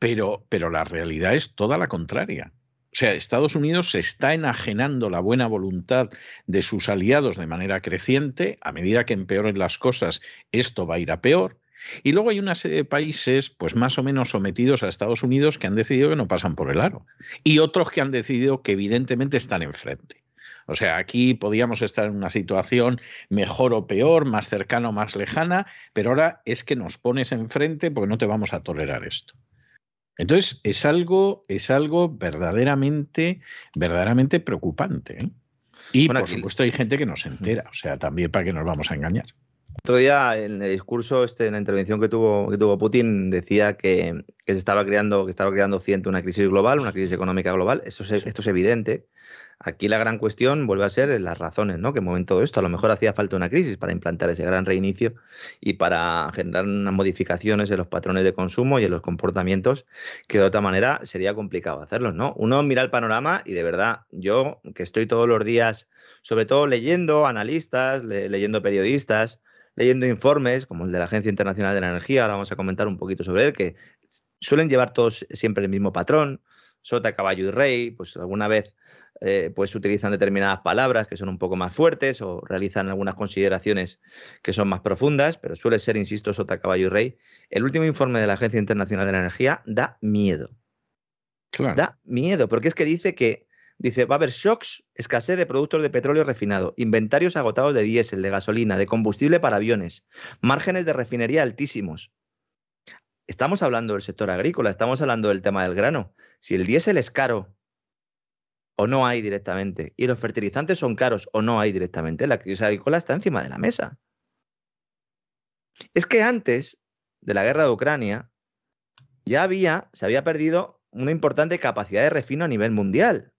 Pero, pero la realidad es toda la contraria. O sea, Estados Unidos se está enajenando la buena voluntad de sus aliados de manera creciente. A medida que empeoren las cosas, esto va a ir a peor. Y luego hay una serie de países, pues más o menos sometidos a Estados Unidos, que han decidido que no pasan por el aro. Y otros que han decidido que evidentemente están enfrente. O sea, aquí podíamos estar en una situación mejor o peor, más cercana o más lejana, pero ahora es que nos pones enfrente porque no te vamos a tolerar esto. Entonces, es algo, es algo verdaderamente, verdaderamente preocupante. ¿eh? Y por supuesto hay gente que no se entera, o sea, también para que nos vamos a engañar. Otro día en el discurso, este, en la intervención que tuvo, que tuvo Putin, decía que, se estaba creando, que estaba creando Occidente una crisis global, una crisis económica global. Eso Esto es evidente. Aquí la gran cuestión vuelve a ser las razones ¿no? que mueven todo esto. A lo mejor hacía falta una crisis para implantar ese gran reinicio y para generar unas modificaciones en los patrones de consumo y en los comportamientos que de otra manera sería complicado hacerlos. ¿no? Uno mira el panorama y de verdad, yo que estoy todos los días, sobre todo leyendo analistas, leyendo periodistas, leyendo informes como el de la Agencia Internacional de la Energía, ahora vamos a comentar un poquito sobre él, que suelen llevar todos siempre el mismo patrón, sota, caballo y rey, pues alguna vez eh, pues utilizan determinadas palabras que son un poco más fuertes o realizan algunas consideraciones que son más profundas, pero suele ser, insisto, sota, caballo y rey. El último informe de la Agencia Internacional de la Energía da miedo. Da miedo, porque es que dice que dice, va a haber shocks, escasez de productos de petróleo refinado, inventarios agotados de diésel, de gasolina, de combustible para aviones, márgenes de refinería altísimos. Estamos hablando del sector agrícola, estamos hablando del tema del grano. Si el diésel es caro o no hay directamente. Y los fertilizantes son caros o no hay directamente. La crisis agrícola está encima de la mesa. Es que antes de la guerra de Ucrania ya había, se había perdido una importante capacidad de refino a nivel mundial.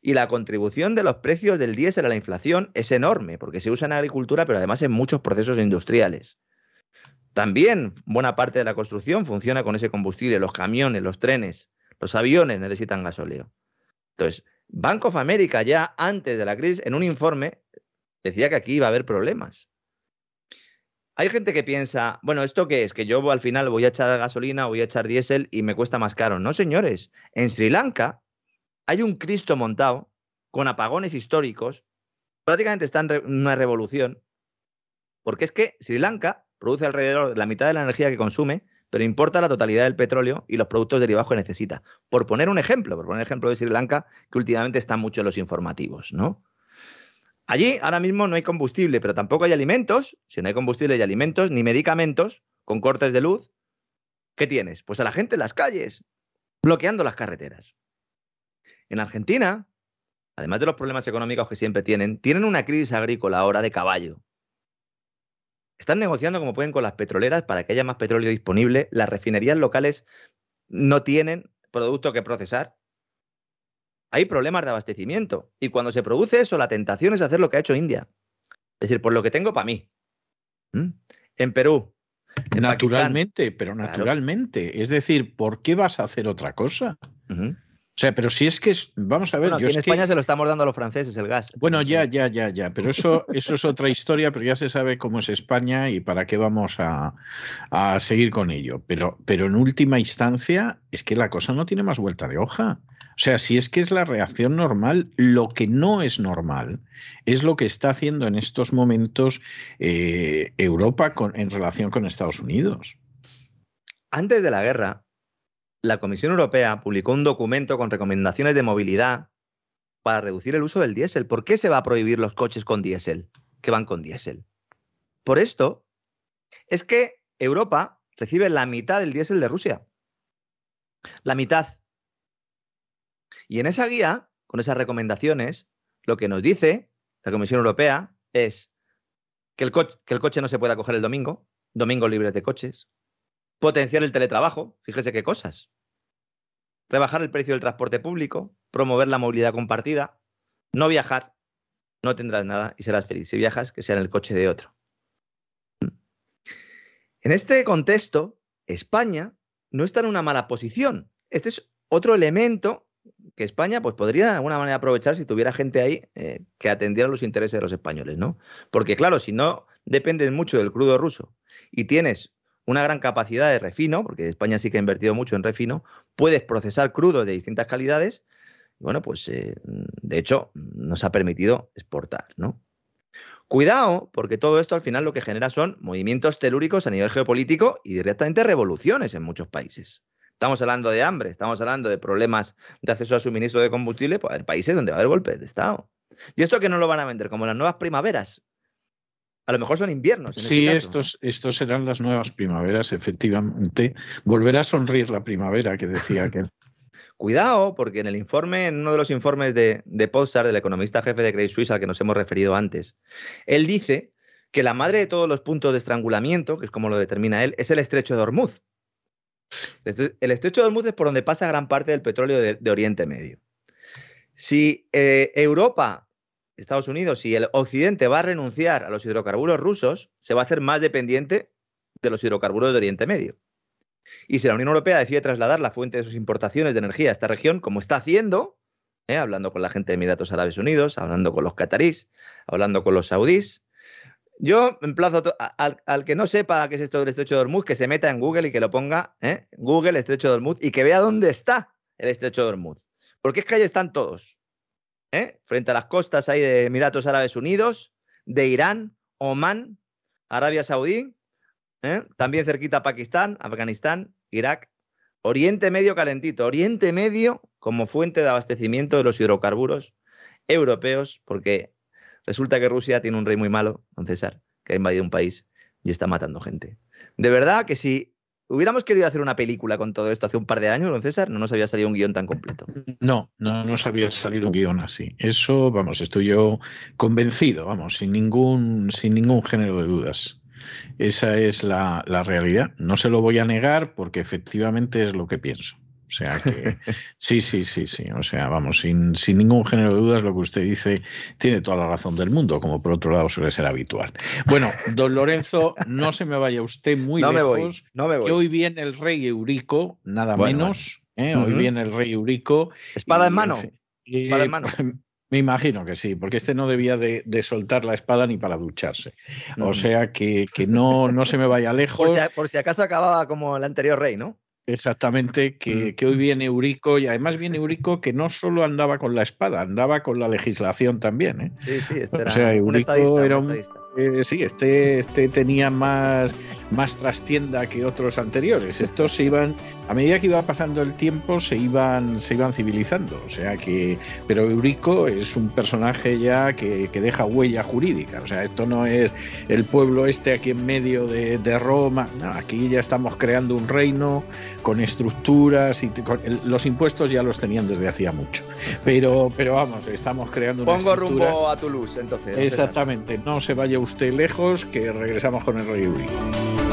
Y la contribución de los precios del diésel a la inflación es enorme, porque se usa en agricultura, pero además en muchos procesos industriales. También buena parte de la construcción funciona con ese combustible. Los camiones, los trenes, los aviones necesitan gasóleo. Entonces, Bank of America ya antes de la crisis, en un informe, decía que aquí iba a haber problemas. Hay gente que piensa, bueno, ¿esto qué es? Que yo al final voy a echar gasolina, voy a echar diésel y me cuesta más caro. No, señores. En Sri Lanka hay un Cristo montado con apagones históricos. Prácticamente está en una revolución. Porque es que Sri Lanka produce alrededor de la mitad de la energía que consume pero importa la totalidad del petróleo y los productos derivados que necesita. Por poner un ejemplo, por poner el ejemplo de Sri Lanka, que últimamente está mucho en los informativos, ¿no? Allí ahora mismo no hay combustible, pero tampoco hay alimentos. Si no hay combustible y alimentos, ni medicamentos con cortes de luz. ¿Qué tienes? Pues a la gente en las calles, bloqueando las carreteras. En Argentina, además de los problemas económicos que siempre tienen, tienen una crisis agrícola ahora de caballo. Están negociando como pueden con las petroleras para que haya más petróleo disponible. Las refinerías locales no tienen producto que procesar. Hay problemas de abastecimiento. Y cuando se produce eso, la tentación es hacer lo que ha hecho India. Es decir, por lo que tengo para mí. ¿Mm? En Perú. naturalmente, pero naturalmente. Es decir, ¿por qué vas a hacer otra cosa? O sea, pero si es que vamos a ver. en España se lo estamos dando a los franceses el gas. Bueno, ya, ya, ya, ya. Pero eso, eso es otra historia, pero ya se sabe cómo es España y para qué vamos a, seguir con ello. Pero, pero en última instancia, es que la cosa no tiene más vuelta de hoja. O sea, si es que es la reacción normal, lo que no es normal es lo que está haciendo en estos momentos eh, Europa en relación con Estados Unidos. Antes de la guerra, la Comisión Europea publicó un documento con recomendaciones de movilidad para reducir el uso del diésel. ¿Por qué se va a prohibir los coches con diésel que van con diésel? Por esto es que Europa recibe la mitad del diésel de Rusia. La mitad. Y en esa guía, con esas recomendaciones, lo que nos dice la Comisión Europea es que el, coche no se pueda coger el domingo, domingo libres de coches, Potenciar el teletrabajo, fíjese qué cosas. Rebajar el precio del transporte público, promover la movilidad compartida, no viajar, no tendrás nada y serás feliz. Si viajas, que sea en el coche de otro. En este contexto, España no está en una mala posición. Este es otro elemento que España pues, podría de alguna manera aprovechar si tuviera gente ahí eh, que atendiera los intereses de los españoles, ¿no? Porque claro, si no dependes mucho del crudo ruso y tienes una gran capacidad de refino, porque España sí que ha invertido mucho en refino, puedes procesar crudo de distintas calidades. Bueno, pues eh, de hecho nos ha permitido exportar, ¿no? Cuidado, porque todo esto al final lo que genera son movimientos telúricos a nivel geopolítico y directamente revoluciones en muchos países. Estamos hablando de hambre, estamos hablando de problemas de acceso a suministro de combustible, pues hay países donde va a haber golpes de Estado. Y esto que no lo van a vender como las nuevas primaveras, a lo mejor son inviernos. sí, este estos, estos serán las nuevas primaveras, efectivamente. Volverá a sonreír la primavera que decía aquel. *laughs* Cuidado, porque en el informe, en uno de los informes de, de del economista jefe de Credit Suisse al que nos hemos referido antes, él dice que la madre de todos los puntos de estrangulamiento, que es como lo determina él, es el estrecho de Hormuz. El estrecho de Hormuz es por donde pasa gran parte del petróleo de, Oriente Medio. Si eh, Europa Estados Unidos, si el Occidente va a renunciar a los hidrocarburos rusos, se va a hacer más dependiente de los hidrocarburos de Oriente Medio. Y si la Unión Europea decide trasladar la fuente de sus importaciones de energía a esta región, como está haciendo, ¿eh? hablando con la gente de Emiratos Árabes Unidos, hablando con los catarís, hablando con los saudíes, yo emplazo al, al, que no sepa qué es esto del estrecho de Hormuz, que se meta en Google y que lo ponga, ¿eh? Google, estrecho de Hormuz, y que vea dónde está el estrecho de Hormuz. Porque es que ahí están todos. ¿Eh? frente a las costas ahí de Emiratos Árabes Unidos, de Irán, Omán, Arabia Saudí, ¿eh? también cerquita Pakistán, Afganistán, Irak, Oriente Medio calentito, Oriente Medio como fuente de abastecimiento de los hidrocarburos europeos, porque resulta que Rusia tiene un rey muy malo, don César, que ha invadido un país y está matando gente. De verdad que si Hubiéramos querido hacer una película con todo esto hace un par de años, don César, no nos había salido un guion tan completo. No, no nos había salido un guion así. Eso, vamos, estoy yo convencido, vamos, sin ningún, sin ningún género de dudas. Esa es la, la realidad. No se lo voy a negar porque efectivamente es lo que pienso. O sea que sí, sí, sí, sí. O sea, vamos, sin, sin, ningún género de dudas, lo que usted dice tiene toda la razón del mundo, como por otro lado suele ser habitual. Bueno, don Lorenzo, no se me vaya usted muy no lejos. Me voy, no me voy. Que hoy viene el rey Eurico, nada menos. ¿eh? Hoy viene el rey Eurico. Espada en mano. Espada en mano. *laughs* Me imagino que sí, porque este no debía de, soltar la espada ni para ducharse. O sea que, que no, no se me vaya lejos. por si acaso acababa como el anterior rey, ¿no? Exactamente, que, que, hoy viene Eurico y además viene Eurico que no solo andaba con la espada, andaba con la legislación también. ¿eh? Sí, sí, este era o sea, Eurico era un, eh, sí, este, este tenía más, más trastienda que otros anteriores. Estos se iban, a medida que iba pasando el tiempo, se iban, se iban civilizando. O sea que, pero Eurico es un personaje ya que, que deja huella jurídica. O sea, esto no es el pueblo este aquí en medio de, de Roma. No, aquí ya estamos creando un reino con estructuras y los impuestos ya los tenían desde hacía mucho. Pero, pero vamos, estamos creando una Pongo rumbo a Toulouse, entonces. Exactamente, no se vaya usted lejos, que regresamos con el Rey Uribe.